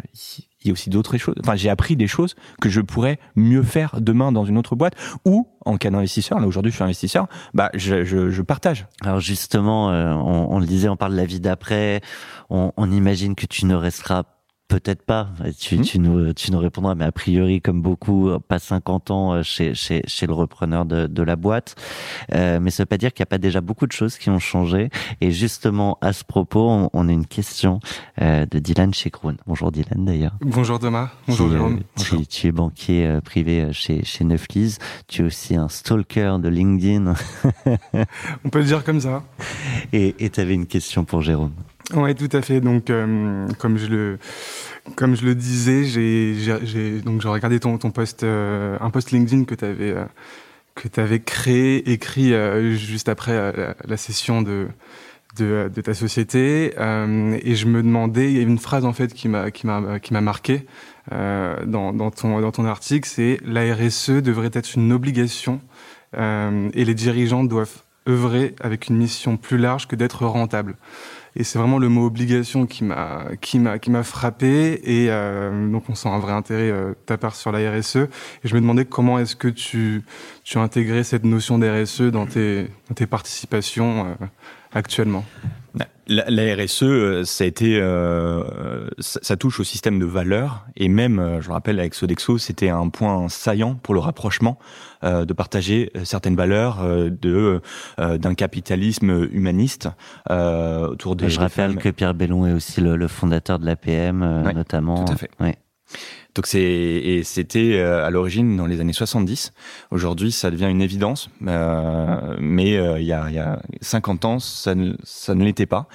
il y a aussi d'autres choses. Enfin j'ai appris des choses que je pourrais mieux faire demain dans une autre boîte ou en cas d'investisseur. Là aujourd'hui je suis investisseur, bah je, je, je partage.
Alors justement, euh, on, on le disait, on parle de la vie d'après. On, on imagine que tu ne resteras peut-être pas. Tu,
Mhm.
tu, nous, tu nous répondras, mais a priori, comme beaucoup, euh, pas 50 ans euh, chez, chez, chez le repreneur de, de la boîte. Euh, mais ça veut pas dire qu'il n'y a pas déjà beaucoup de choses qui ont changé. Et justement, à ce propos, on, on a une question euh, de Dylan chez Kroon. Bonjour Dylan d'ailleurs.
Bonjour Thomas. Bonjour
euh,
Jérôme.
tu, tu es banquier euh, privé chez, chez Neuflise. Tu es aussi un stalker de LinkedIn.
On peut le dire comme ça.
Et tu avais une question pour Jérôme.
Oui, tout à fait. Donc, euh, comme je le, comme je le disais, j'ai, regardé ton, ton post, euh, un post LinkedIn que tu avais, tu avais créé, écrit euh, juste après euh, la, la session de, de, ta société, euh, et je me demandais, il y a une phrase en fait qui m'a, qui m'a, marqué euh, dans, dans ton, dans ton article, c'est la RSE devrait être une obligation, euh, et les dirigeants doivent œuvrer avec une mission plus large que d'être rentable. Et c'est vraiment le mot obligation qui m'a qui m'a qui m'a frappé. Et euh, donc on sent un vrai intérêt euh, ta part sur la RSE et je me demandais comment est-ce que tu tu as intégré cette notion d'RSE dans tes dans tes participations euh, actuellement.
La, la RSE, euh, ça a été, euh, ça, ça touche au système de valeurs et même, euh, je le rappelle, avec Sodexo, c'était un point saillant pour le rapprochement euh, de partager certaines valeurs euh, de euh, d'un capitalisme humaniste euh, autour des.
Je rappelle
femmes.
que Pierre Bellon est aussi le, le fondateur de l'APM, euh,
Ouais,
notamment.
tout à fait.
Ouais.
Donc c'est et c'était euh, à l'origine dans les années 70. Aujourd'hui, ça devient une évidence, euh, mais euh, il y, a, y a 50 ans, ça ne, ça ne l'était pas.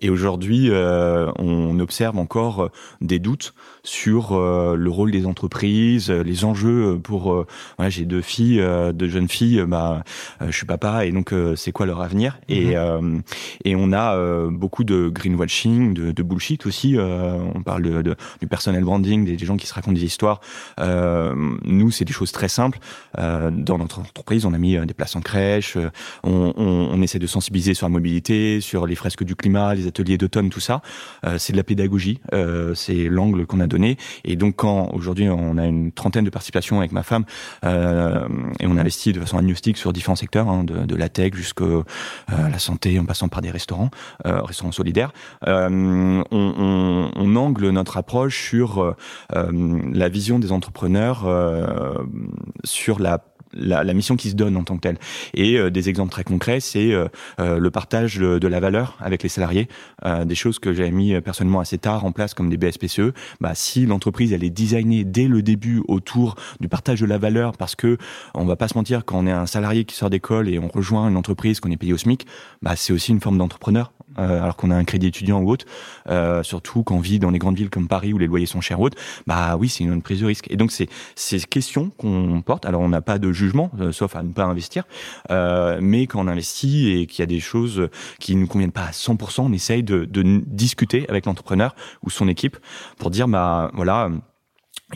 Et aujourd'hui, on observe encore des doutes sur euh, le rôle des entreprises, euh, les enjeux pour. Euh, voilà, j'ai deux filles, euh, deux jeunes filles. Bah, euh, je suis papa, et donc euh, c'est quoi leur avenir? Et euh, et on a euh, beaucoup de greenwashing, de, de bullshit aussi. euh, on parle de, de- du personnel branding, des, des gens qui se racontent des histoires. Euh, nous, c'est des choses très simples. Euh, dans notre entreprise, on a mis des places en crèche. on, on, on essaie de sensibiliser sur la mobilité, sur les fresques du climat, les ateliers d'automne, tout ça. Euh, c'est de la pédagogie. Euh, c'est l'angle qu'on a Et donc, quand aujourd'hui on a une trentaine de participations avec ma femme euh, et on investit de façon agnostique sur différents secteurs, hein, de, la tech jusqu'à euh, la santé, en passant par des restaurants, euh, restaurants solidaires, on, on, angle notre approche sur la vision des entrepreneurs, sur la la, la mission qui se donne en tant que telle. Et euh, des exemples très concrets, c'est euh, euh, le partage de, de la valeur avec les salariés, euh, des choses que j'avais mis euh, personnellement assez tard en place comme des BSPCE. Bah, si l'entreprise elle est designée dès le début autour du partage de la valeur, parce que on va pas se mentir, quand on est un salarié qui sort d'école et on rejoint une entreprise qu'on est payé au SMIC, bah, c'est aussi une forme d'entrepreneur. euh, alors qu'on a un crédit étudiant ou autre, surtout quand on vit dans les grandes villes comme Paris où les loyers sont chers ou autres, bah oui, c'est une prise de risque. Et donc c'est ces questions qu'on porte. Alors on n'a pas de jugement, euh, sauf à ne pas investir, euh, mais quand on investit et qu'il y a des choses qui ne nous conviennent pas à 100%, on essaye de, de discuter avec l'entrepreneur ou son équipe pour dire bah voilà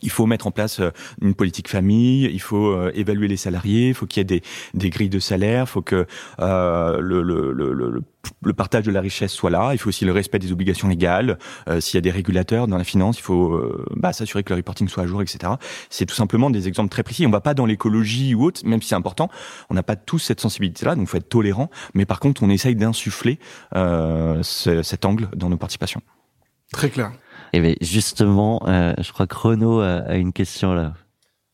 Il faut mettre en place euh, une politique famille, il faut euh, évaluer les salariés, il faut qu'il y ait des, des grilles de salaire, il faut que euh, le, le, le, le, partage de la richesse soit là, il faut aussi le respect des obligations légales, euh, s'il y a des régulateurs dans la finance, il faut bah, s'assurer que le reporting soit à jour, etc. C'est tout simplement des exemples très précis. On va pas dans l'écologie ou autre, même si c'est important, on n'a pas tous cette sensibilité-là, donc il faut être tolérant, mais par contre on essaye d'insuffler euh, ce- cet angle dans nos participations.
Très clair.
Et bien justement, euh, je crois que Renaud a, a une question là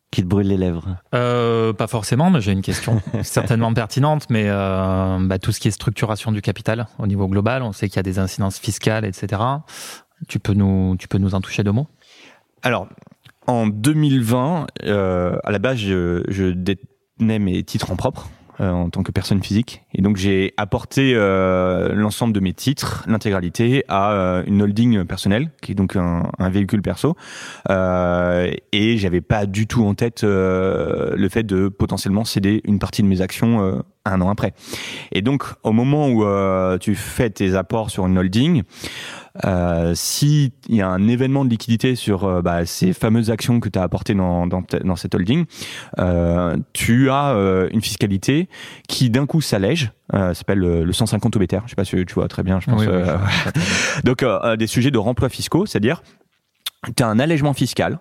qui te brûle les lèvres.
Euh, pas forcément, mais j'ai une question certainement pertinente, mais euh, bah, tout ce qui est structuration du capital au niveau global, on sait qu'il y a des incidences fiscales, etc. Tu peux nous, tu peux nous en toucher deux mots?
Alors, en 2020, euh, à la base, je, je détenais mes titres en propre euh, en tant que personne physique. Et donc, j'ai apporté euh, l'ensemble de mes titres, l'intégralité, à euh, une holding personnelle, qui est donc un, véhicule perso. Euh, et j'avais pas du tout en tête euh, le fait de potentiellement céder une partie de mes actions euh, un an après. Et donc, au moment où euh, tu fais tes apports sur une holding, euh, si il y a un événement de liquidité sur euh, bah, ces fameuses actions que tu as apportées dans, dans, dans cette holding, euh, tu as euh, une fiscalité qui d'un coup s'allège. Euh, ça s'appelle le, le 150 OBTR. Je sais pas si tu vois très bien. Je pense.
Oui, oui,
euh,
je
donc euh, euh, des sujets de remploi fiscaux, c'est-à-dire tu as un allègement fiscal.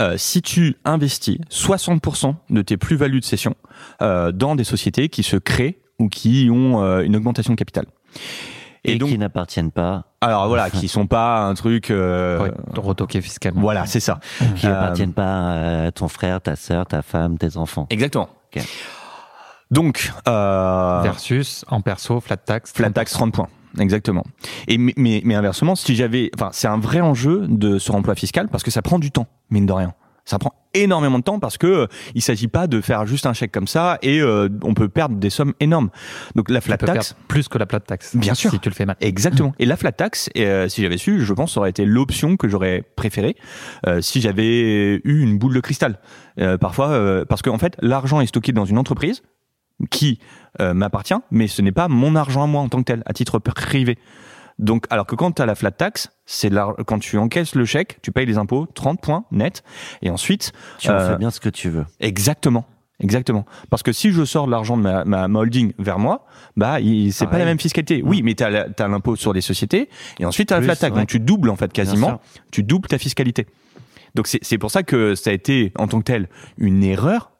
euh, si tu investis 60% de tes plus-values de cession euh, dans des sociétés qui se créent ou qui ont euh, une augmentation de capital.
Et, qui n'appartiennent pas.
Alors voilà, qui sont pas un truc. Euh,
retoqué fiscalement.
Voilà, c'est ça.
Qui
Euh,
n'appartiennent pas à ton frère, ta sœur, ta femme, tes enfants.
Exactement. Donc, euh,
Versus en perso, flat tax.
flat tax 30 points. Exactement. Et mais, mais, mais inversement, si j'avais, enfin, c'est un vrai enjeu de ce remploi fiscal parce que ça prend du temps, mine de rien. Ça prend énormément de temps parce que euh, il s'agit pas de faire juste un chèque comme ça et euh, on peut perdre des sommes énormes. Donc la flat
Tu
tax,
plus que la flat tax.
Bien sûr.
Si tu le fais mal.
Exactement. Et la flat tax, euh, si j'avais su, je pense, ça aurait été l'option que j'aurais préférée euh, si j'avais eu une boule de cristal. Parfois, parce qu'en fait, l'argent est stocké dans une entreprise qui m'appartient, mais ce n'est pas mon argent à moi en tant que tel, à titre privé. Donc, alors que quand tu as la flat tax, c'est quand tu encaisses le chèque, tu payes les impôts, 30 points net, et ensuite...
Tu en
euh,
fais bien ce que tu veux.
Exactement. Exactement. Parce que si je sors de l'argent de ma, ma, ma holding vers moi, bah, c'est pas la même fiscalité. Oui, mais t'as, la- t'as l'impôt sur les sociétés et ensuite t'as la
Plus,
flat tax. Donc tu doubles en fait quasiment, tu doubles ta fiscalité. Donc c'est, c'est pour ça que ça a été en tant que tel une erreur.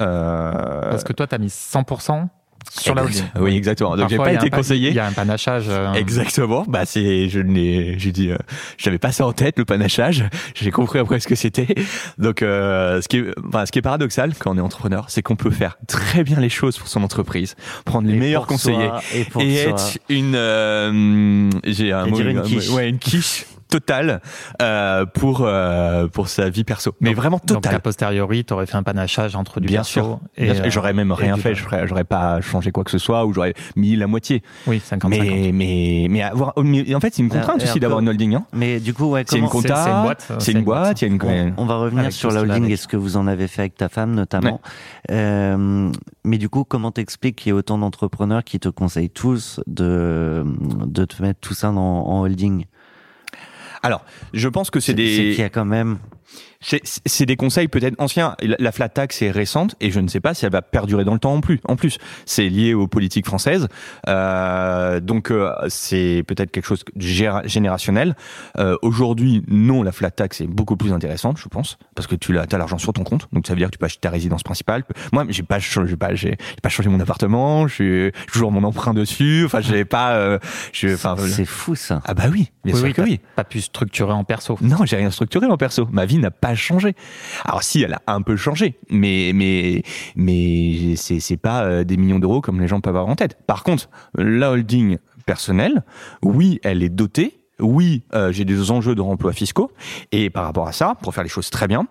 Euh...
Parce que toi, tu as mis 100% sur la holding.
Oui, exactement. Donc j'ai pas été conseillé.
Il y a un panachage. euh,
Exactement. Bah c'est, je n'ai, j'ai dit, euh, j'avais pas ça en tête le panachage. J'ai compris après ce que c'était. Donc euh, ce qui est, enfin, ce qui est paradoxal quand on est entrepreneur, c'est qu'on peut faire très bien les choses pour son entreprise, prendre les
Et
meilleurs
soi,
conseillers
et
et être une, euh, j'ai un
Et
mot,
dire une quiche.
ouais, une quiche totale euh, pour euh, pour sa vie perso. Mais
donc-
vraiment
Donc,
totale.
a posteriori, tu aurais fait un panachage entre du
Bien
perso
sûr.
et,
Bien sûr. Et
euh,
j'aurais même rien fait. J'aurais, j'aurais pas changé quoi que ce soit ou j'aurais mis la moitié.
Oui, 50
Mais mais mais avoir, mais en fait c'est une contrainte
et
aussi d'avoir une holding. Hein.
Mais du coup, ouais,
C'est une compta,
c'est une boîte,
c'est une boîte, il y a une.
On, on va revenir
Avec
sur la holding et ce que vous en avez fait avec ta femme notamment. Euh, mais du coup, comment t'expliques qu'il y ait autant d'entrepreneurs qui te conseillent tous de, de te mettre tout ça en, en holding?
Alors, je pense que c'est
C'est
des.
qu'il y a quand même.
C'est c'est des conseils peut-être anciens. La, la flat tax est récente et je ne sais pas si elle va perdurer dans le temps en plus. En plus, c'est lié aux politiques françaises, euh, donc euh, c'est peut-être quelque chose générationnel. Euh, Aujourd'hui, non, la flat tax est beaucoup plus intéressante, je pense, parce que tu as, as l'argent sur ton compte, donc ça veut dire que tu peux acheter ta résidence principale. Moi, j'ai pas, changé- j'ai pas, j'ai pas changé mon appartement, j'ai toujours mon emprunt dessus. Enfin, j'ai pas, euh, je,
C'est fou ça.
ah bah oui, bien
Oui,
sûr
oui,
que
t'as
oui.
pas pu structurer en perso.
Non, j'ai rien structuré en perso. Ma vie n'a pas changé. Alors si, elle a un peu changé, mais mais mais c'est pas euh, des millions d'euros comme les gens peuvent avoir en tête. Par contre, la holding personnelle, oui, elle est dotée. Oui, euh, j'ai des enjeux de remploi fiscaux. Et par rapport à ça, pour faire les choses très bien,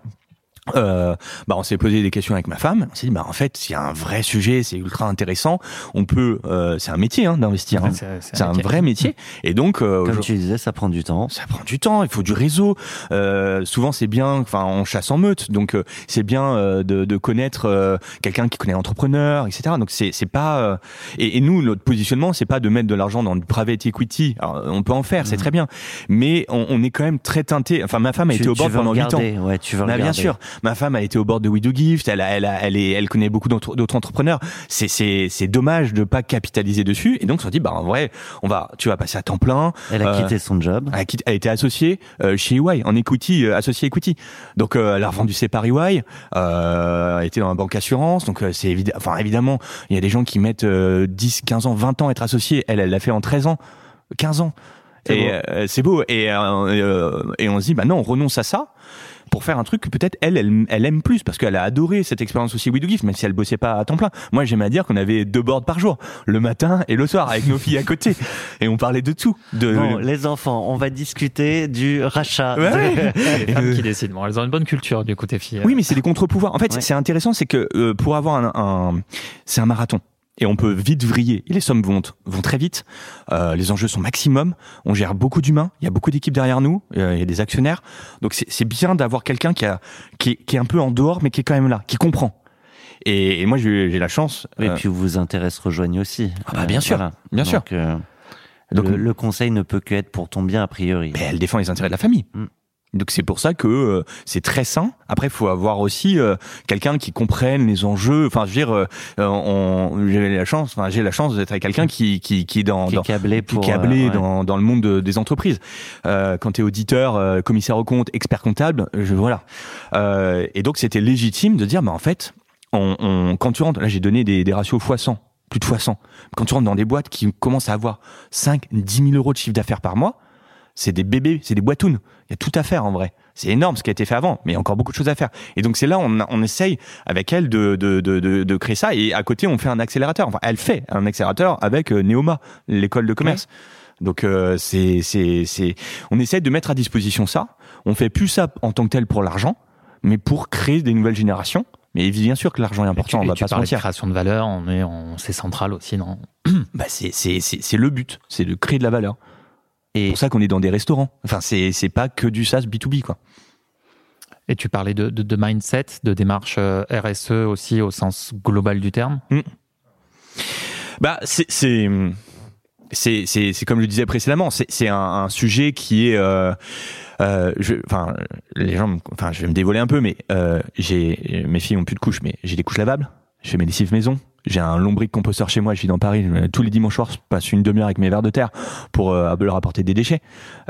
euh, bah on s'est posé des questions avec ma femme. On s'est dit bah en fait c'est un vrai sujet, c'est ultra intéressant. On peut, euh, c'est un métier hein, d'investir. hein.
C'est- un
vrai métier. Et donc euh,
Comme tu disais, ça prend du temps.
ça prend du temps. Il faut du réseau. Euh, souvent c'est bien. Enfin on chasse en meute, donc euh, c'est bien euh, de, de connaître euh, quelqu'un qui connaît l'entrepreneur, etc. Donc c'est c'est pas. euh, et, et nous notre positionnement c'est pas de mettre de l'argent dans du private equity. Alors, on peut en faire, c'est
Mhm.
très bien. Mais on, on est quand même très teinté. Enfin ma femme a
Tu-
été au
veux
pendant 8 ans.
regarder, Ouais, tu veux
Bah, bien
regarder.
sûr, ma femme a été au bord de We Do Gift, elle, a- elle, a- elle, est, elle connaît beaucoup d'autres entrepreneurs. C'est c'est c'est dommage de pas capitaliser dessus. Et donc on se dit bah en vrai, on va, tu vas passer à temps plein.
Elle a
Euh,
quitté son job.
Elle a, quitté- elle a été associée euh, chez EY en equity, euh, associée equity. Donc elle a revendu ses parts EY, euh, elle était dans la banque assurance. Donc c'est évidemment, enfin évidemment, il y a des gens qui mettent euh, 10, 15 ans, 20 ans à être associés. Elle, elle l'a fait en 13 ans, 15 ans.
C'est
Et
beau.
c'est beau. Et, euh, et on se dit, bah non, on renonce à ça pour faire un truc que peut-être elle, elle, elle aime plus parce qu'elle a adoré cette expérience aussi We Do Gift, même si elle bossait pas à temps plein. Moi, j'aime à dire qu'on avait deux boards par jour, le matin et le soir, avec nos filles à côté, et on parlait de tout. De,
Bon, les enfants, on va discuter du rachat.
Ouais.
de-
Les femmes
Euh,
qui décident. Bon, elles ont une bonne culture du coup tes filles.
Oui, mais c'est des contre-pouvoirs. En fait,
Ouais.
c'est intéressant, c'est que euh, pour avoir un, un- c'est un marathon. Et on peut vite vriller. Et les sommes vont, vont très vite. Euh, les enjeux sont maximum. On gère beaucoup d'humains. Il y a beaucoup d'équipes derrière nous. Euh, il y a des actionnaires. Donc c'est bien d'avoir quelqu'un qui, a, qui, est- qui est un peu en dehors, mais qui est quand même là, qui comprend. Et, et moi, j'ai la chance.
Et
euh,
puis vos intérêts se rejoignent aussi.
Ah bah, bien sûr, bien sûr.
Donc, euh,
Donc,
le, le conseil ne peut que être pour ton bien a priori.
mais elle défend les intérêts de la famille.
Mm.
Donc c'est pour ça que euh, c'est très sain. Après, il faut avoir aussi euh, quelqu'un qui comprenne les enjeux. Enfin, je veux dire, euh, on, j'ai la chance. Enfin, j'ai la chance d'être avec quelqu'un qui, qui, qui est dans,
Qui est
dans-
câblé
qui est
pour,
câblé
euh, ouais.
dans, dans le monde de- des entreprises. Euh, quand tu es auditeur, euh, commissaire au compte, expert comptable, je, voilà. Euh, et donc c'était légitime de dire, bah en fait, on, on- quand tu rentres, là j'ai donné des, des ratios x 100, plus de x 100. Quand tu rentres dans des boîtes qui commencent à avoir 5, 10 000 euros de chiffre d'affaires par mois, c'est des bébés, c'est des boîtounes. Il y a tout à faire en vrai. C'est énorme ce qui a été fait avant, mais il y a encore beaucoup de choses à faire. Et donc c'est là on, on essaye avec elle de, de, de, de, créer ça. Et à côté on fait un accélérateur. Enfin, elle fait un accélérateur avec euh, Neoma, l'école de commerce. Donc euh, c'est c'est c'est on essaye de mettre à disposition ça. On fait plus ça en tant que tel pour l'argent, mais pour créer des nouvelles générations. Mais bien sûr que l'argent est
Et tu,
important, on va
tu
pas se
parlais de
mentir.
création de valeur, on est, on, c'est central aussi, non?
Bah c'est c'est c'est c'est le but, c'est de créer de la valeur. C'est pour ça qu'on est dans des restaurants. Enfin c'est c'est pas que du SaaS B2B quoi.
Et tu parlais de, de, de mindset, de démarche euh, RSE aussi au sens global du terme.
Bah, c'est c'est c'est c'est comme je le disais précédemment, c'est c'est un, un sujet qui est euh, euh, je, enfin les gens, enfin je vais me dévoiler un peu, mais euh, j'ai mes filles ont plus de couches, mais j'ai des couches lavables, je fais mes lessives maison. J'ai un lombric composteur chez moi, je vis dans Paris. je- tous les dimanches soirs, je passe une demi-heure avec mes verres de terre pour euh, leur apporter des déchets.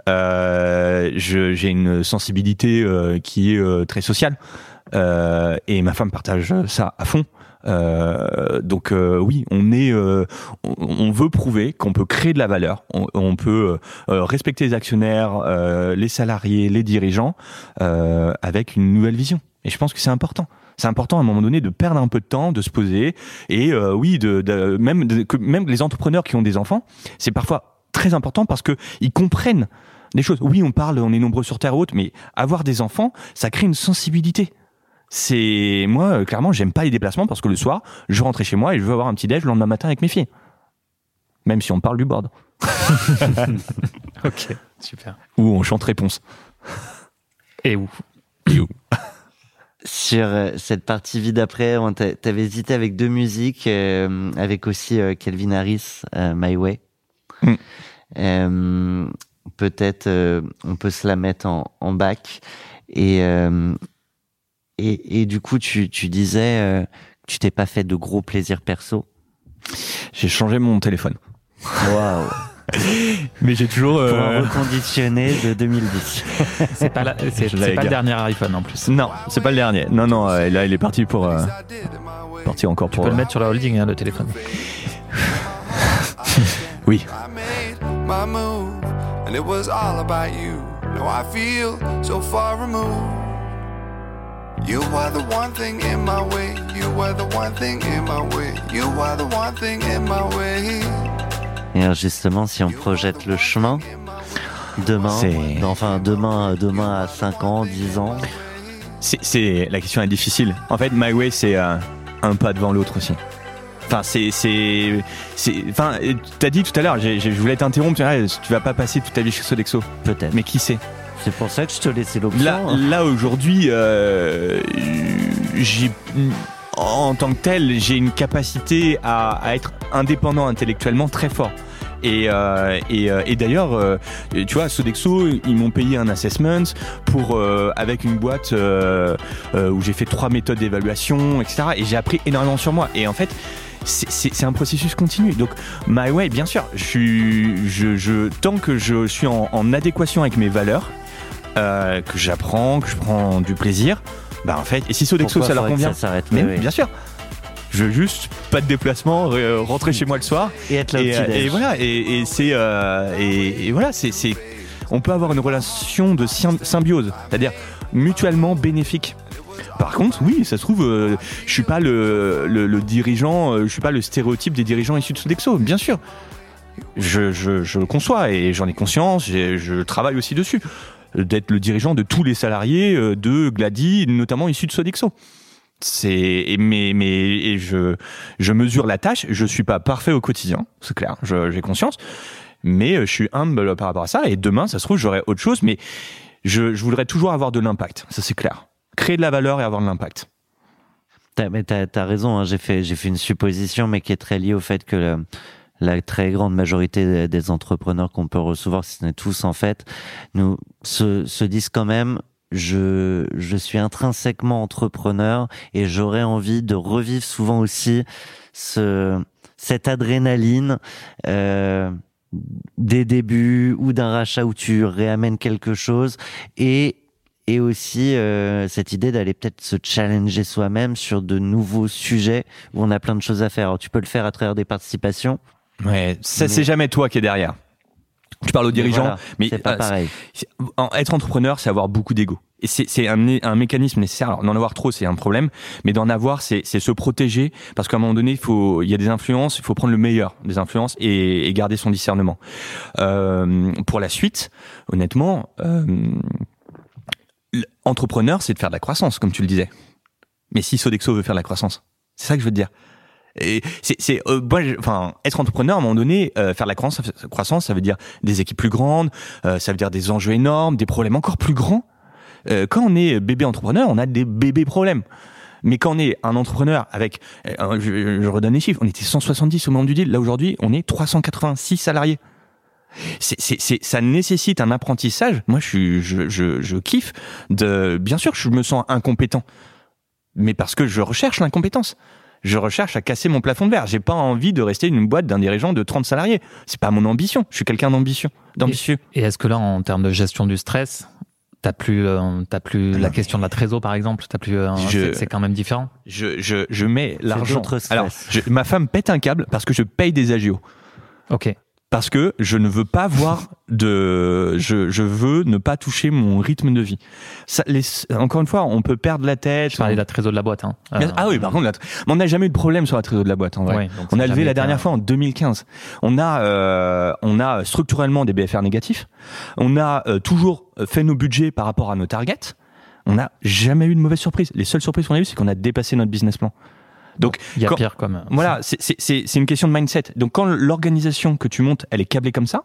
Euh, j'ai une sensibilité euh, qui est euh, très sociale euh, et ma femme partage ça à fond. Euh, donc euh, oui, on est, euh, on, on veut prouver qu'on peut créer de la valeur, on, on peut euh, respecter les actionnaires, euh, les salariés, les dirigeants euh, avec une nouvelle vision. Et je pense que c'est important. C'est important à un moment donné de perdre un peu de temps, de se poser et euh, oui, de, de- même de- que même les entrepreneurs qui ont des enfants, c'est parfois très important parce que ils comprennent des choses. Oui, on parle, on est nombreux sur terre haute, mais avoir des enfants, ça crée une sensibilité. C'est moi euh, clairement, j'aime pas les déplacements parce que le soir, je rentrais chez moi et je veux avoir un petit déj le lendemain matin avec mes filles. Même si on parle du board
Ok, super.
ou on chante réponse.
Et où?
sur euh, cette partie vie d'après, t'avais hésité avec deux musiques, euh, avec aussi euh, Calvin Harris, euh, My Way.
Mm.
Euh, Peut-être euh, on peut se la mettre en, en bac. Et, euh, et, et du coup, tu, tu disais euh, que tu t'es pas fait de gros plaisirs perso.
J'ai changé mon téléphone.
Waouh
Mais j'ai toujours
Pour un
euh,
reconditionné de 2010.
C'est pas, la- c'est- c'est pas le dernier iPhone en plus.
Non, c'est pas le dernier. Non non, euh, là il est parti pour euh, parti encore
Tu
pour
peux le mettre sur la holding, hein, le téléphone.
Oui.
I made my move, and it was all about you. Now I feel so far removed. You are the one thing in my way. You are the one thing in my way. You are the one thing in my way.
Et alors justement, si on projette le chemin, demain, enfin demain, demain à 5 ans, 10 ans,
C'est, la question est difficile. En fait, My Way, c'est euh, un pas devant l'autre aussi. Enfin, c'est, c'est, enfin, t'as dit tout à l'heure, je voulais t'interrompre. Tu vas pas passer toute ta vie chez Sodexo.
Peut-être.
Mais qui sait
C'est pour ça que je te laissais l'option.
Là,
hein.
là aujourd'hui, euh, j'ai, en tant que tel, j'ai une capacité à, à être indépendant intellectuellement très fort. Et, euh, et, euh, et d'ailleurs, euh, tu vois, Sodexo, ils m'ont payé un assessment pour euh, avec une boîte euh, où j'ai fait trois méthodes d'évaluation, etc. Et j'ai appris énormément sur moi. Et en fait, c'est- un processus continu. Donc, My Way, bien sûr, je suis, je, je, tant que je suis en, en adéquation avec mes valeurs, que j'apprends, que je prends du plaisir, bah en fait, et si Sodexo ça leur convient,
ça s'arrête
mais
oui.
bien sûr. Je veux juste pas de déplacement, euh, rentrer chez moi le soir
Et être là au
et, euh,
petit-déj.
et voilà et, et c'est euh, et, voilà c'est c'est on peut avoir une relation de sym- symbiose, c'est-à-dire mutuellement bénéfique. Par contre, oui, ça se trouve, euh, je suis pas le, le, le dirigeant, euh, je suis pas le stéréotype des dirigeants issus de Sodexo, bien sûr. Je, je, je le conçois et j'en ai conscience, je travaille aussi dessus. D'être le dirigeant de tous les salariés euh, de Glady, notamment issus de Sodexo. C'est mais mais je mesure la tâche. Je suis pas parfait au quotidien, c'est clair. J'ai conscience, mais euh, je suis humble par rapport à ça. Et demain, ça se trouve, j'aurai autre chose, mais je, je voudrais toujours avoir de l'impact. Ça c'est clair. Créer de la valeur et avoir de l'impact.
T'as, t'as, t'as raison, hein, j'ai fait, j'ai fait une supposition, mais qui est très liée au fait que la très grande majorité des, entrepreneurs qu'on peut recevoir, si ce n'est tous en fait, nous se, se disent quand même, je, je suis intrinsèquement entrepreneur et j'aurais envie de revivre souvent aussi ce, cette adrénaline. Euh, des débuts ou d'un rachat où tu réamènes quelque chose et et aussi euh, cette idée d'aller peut-être se challenger soi-même sur de nouveaux sujets où on a plein de choses à faire. Alors tu peux le faire à travers des participations.
Ouais, ça c'est jamais toi qui es derrière. Tu parles aux
Mais
dirigeants,
voilà,
mais
c'est pas
euh,
pareil.
en- être entrepreneur, c'est avoir beaucoup d'ego. Et c'est un, mé- un mécanisme nécessaire. Alors, d'en avoir trop, c'est un problème, mais d'en avoir, c'est c'est se protéger, parce qu'à un moment donné, il faut, il y a des influences, il faut prendre le meilleur des influences et, et garder son discernement. Euh, pour la suite, honnêtement, euh, entrepreneur, c'est de faire de la croissance, comme tu le disais. Mais si Sodexo veut faire de la croissance, c'est ça que je veux te dire. Et c'est, euh, moi, enfin, être entrepreneur à un moment donné, euh, faire la croissance, ça veut dire des équipes plus grandes, euh, ça veut dire des enjeux énormes, des problèmes encore plus grands. Euh, quand on est bébé entrepreneur, on a des bébés problèmes. Mais quand on est un entrepreneur avec, euh, je, je redonne les chiffres, on était 170 au moment du deal. Là aujourd'hui, on est 386 salariés. C'est, c'est, ça nécessite un apprentissage. Moi, je, je, je, je kiffe. De, bien sûr, je me sens incompétent, mais parce que je recherche l'incompétence. Je recherche à casser mon plafond de verre. J'ai pas envie de rester une boîte d'un dirigeant de 30 salariés. C'est pas mon ambition. Je suis quelqu'un d'ambitieux, d'ambitieux.
Et est-ce que là, en termes de gestion du stress, t'as plus, euh, t'as plus la question de la trésor, par exemple, t'as plus, euh, c'est- c'est quand même différent?
Je, je, je mets l'argent. Alors, je- ma femme pète un câble parce que je paye des agios.
Ok.
Parce que je ne veux pas voir de, je, je veux ne pas toucher mon rythme de vie. Ça, les, encore une fois, on peut perdre la tête.
Je parlais de la trésor de la boîte. Hein. Euh,
ah oui, par contre, la on n'a jamais eu de problème sur la trésor de la boîte. En vrai.
ouais,
On a levé la dernière
un-
fois en 2015. On a, euh, on a structurellement des BFR négatifs. On a euh, toujours fait nos budgets par rapport à nos targets. On n'a jamais eu de mauvaise surprise. Les seules surprises qu'on a eues, c'est qu'on a dépassé notre business plan. Donc,
Il y a
quand-
pire comme.
voilà, c'est- une question de mindset. Donc, quand l'organisation que tu montes, elle est câblée comme ça,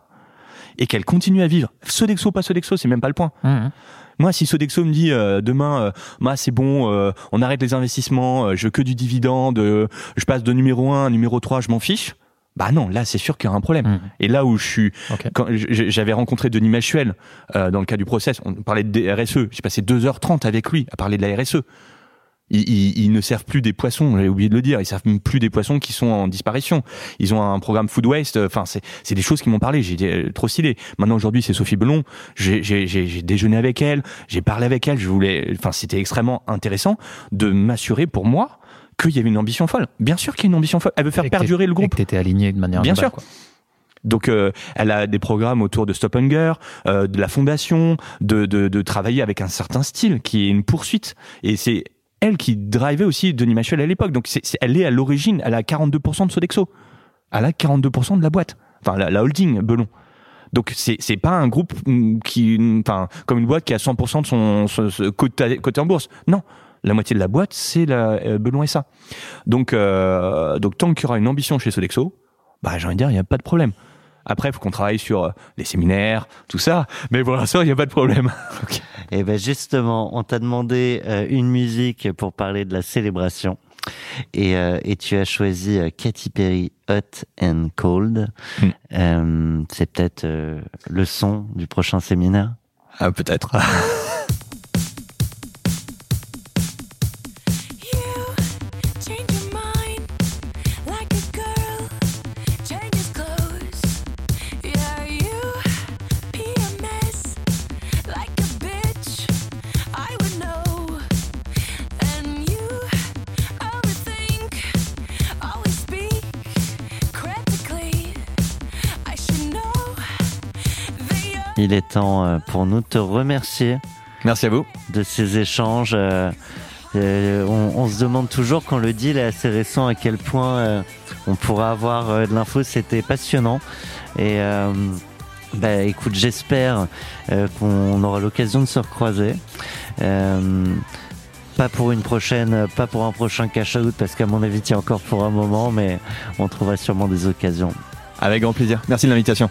et qu'elle continue à vivre, Sodexo, pas Sodexo, c'est même pas le point.
Mhm.
Moi, si Sodexo me dit euh, demain, euh, bah, c'est bon, euh, on arrête les investissements, euh, je veux que du dividende, je passe de numéro 1 à numéro 3, je m'en fiche. Bah non, là c'est sûr qu'il y a un problème.
Mhm.
Et là où je suis, quand j'avais rencontré Denis Machuel dans le cas du process, on parlait de RSE, j'ai passé 2h30 avec lui à parler de la RSE. Ils, ils- ils ne servent plus des poissons, j'ai oublié de le dire, ils servent même plus des poissons qui sont en disparition. Ils ont un programme food waste, enfin c'est c'est des choses qui m'ont parlé, j'ai euh, trop stylé. Maintenant aujourd'hui c'est Sophie Belon, j'ai déjeuné avec elle, j'ai parlé avec elle, je voulais, enfin c'était extrêmement intéressant de m'assurer pour moi qu'il y avait une ambition folle. Bien sûr qu'il y a une ambition folle, elle veut faire
Et
perdurer le
Et
groupe.
que t'étais aligné de manière
Bien
globale,
sûr.
quoi.
Donc, euh, elle a des programmes autour de Stop Hunger, euh, de la fondation, de, de, de travailler avec un certain style qui est une poursuite. Et c'est elle qui drivait aussi Denis Machuel à l'époque. Donc, c'est- elle est à l'origine, elle a 42% de Sodexo. Elle a 42% de la boîte. Enfin, la, holding Belon. Donc c'est pas un groupe mm, qui, enfin, comme une boîte qui a 100% de son, côté, en bourse. Non, la moitié de la boîte c'est la euh, Benoît SA. Donc euh, donc tant qu'il y aura une ambition chez Sodexo, bah j'ai envie de dire il y a pas de problème. Après, il faut qu'on travaille sur euh, les séminaires, tout ça. Mais pour l'instant, il n'y a pas de problème.
Et ben justement, on t'a demandé euh, une musique pour parler de la célébration. Et, euh, et tu as choisi euh, Katy Perry, Hot and Cold.
Mm.
Euh, c'est peut-être euh, le son du prochain séminaire?
Ah, peut-être.
Il est temps euh, pour nous de te remercier.
Merci à vous.
De ces échanges. euh, euh, on, on se demande toujours quand le deal est assez récent à quel point euh, on pourra avoir euh, de l'info. C'était passionnant. Et bah, écoute, j'espère qu'on aura l'occasion de se recroiser. Pas pour une prochaine, pas pour un prochain cash out parce qu'à mon avis, il y a encore pour un moment, mais on trouvera sûrement des occasions.
Avec grand plaisir. Merci de l'invitation.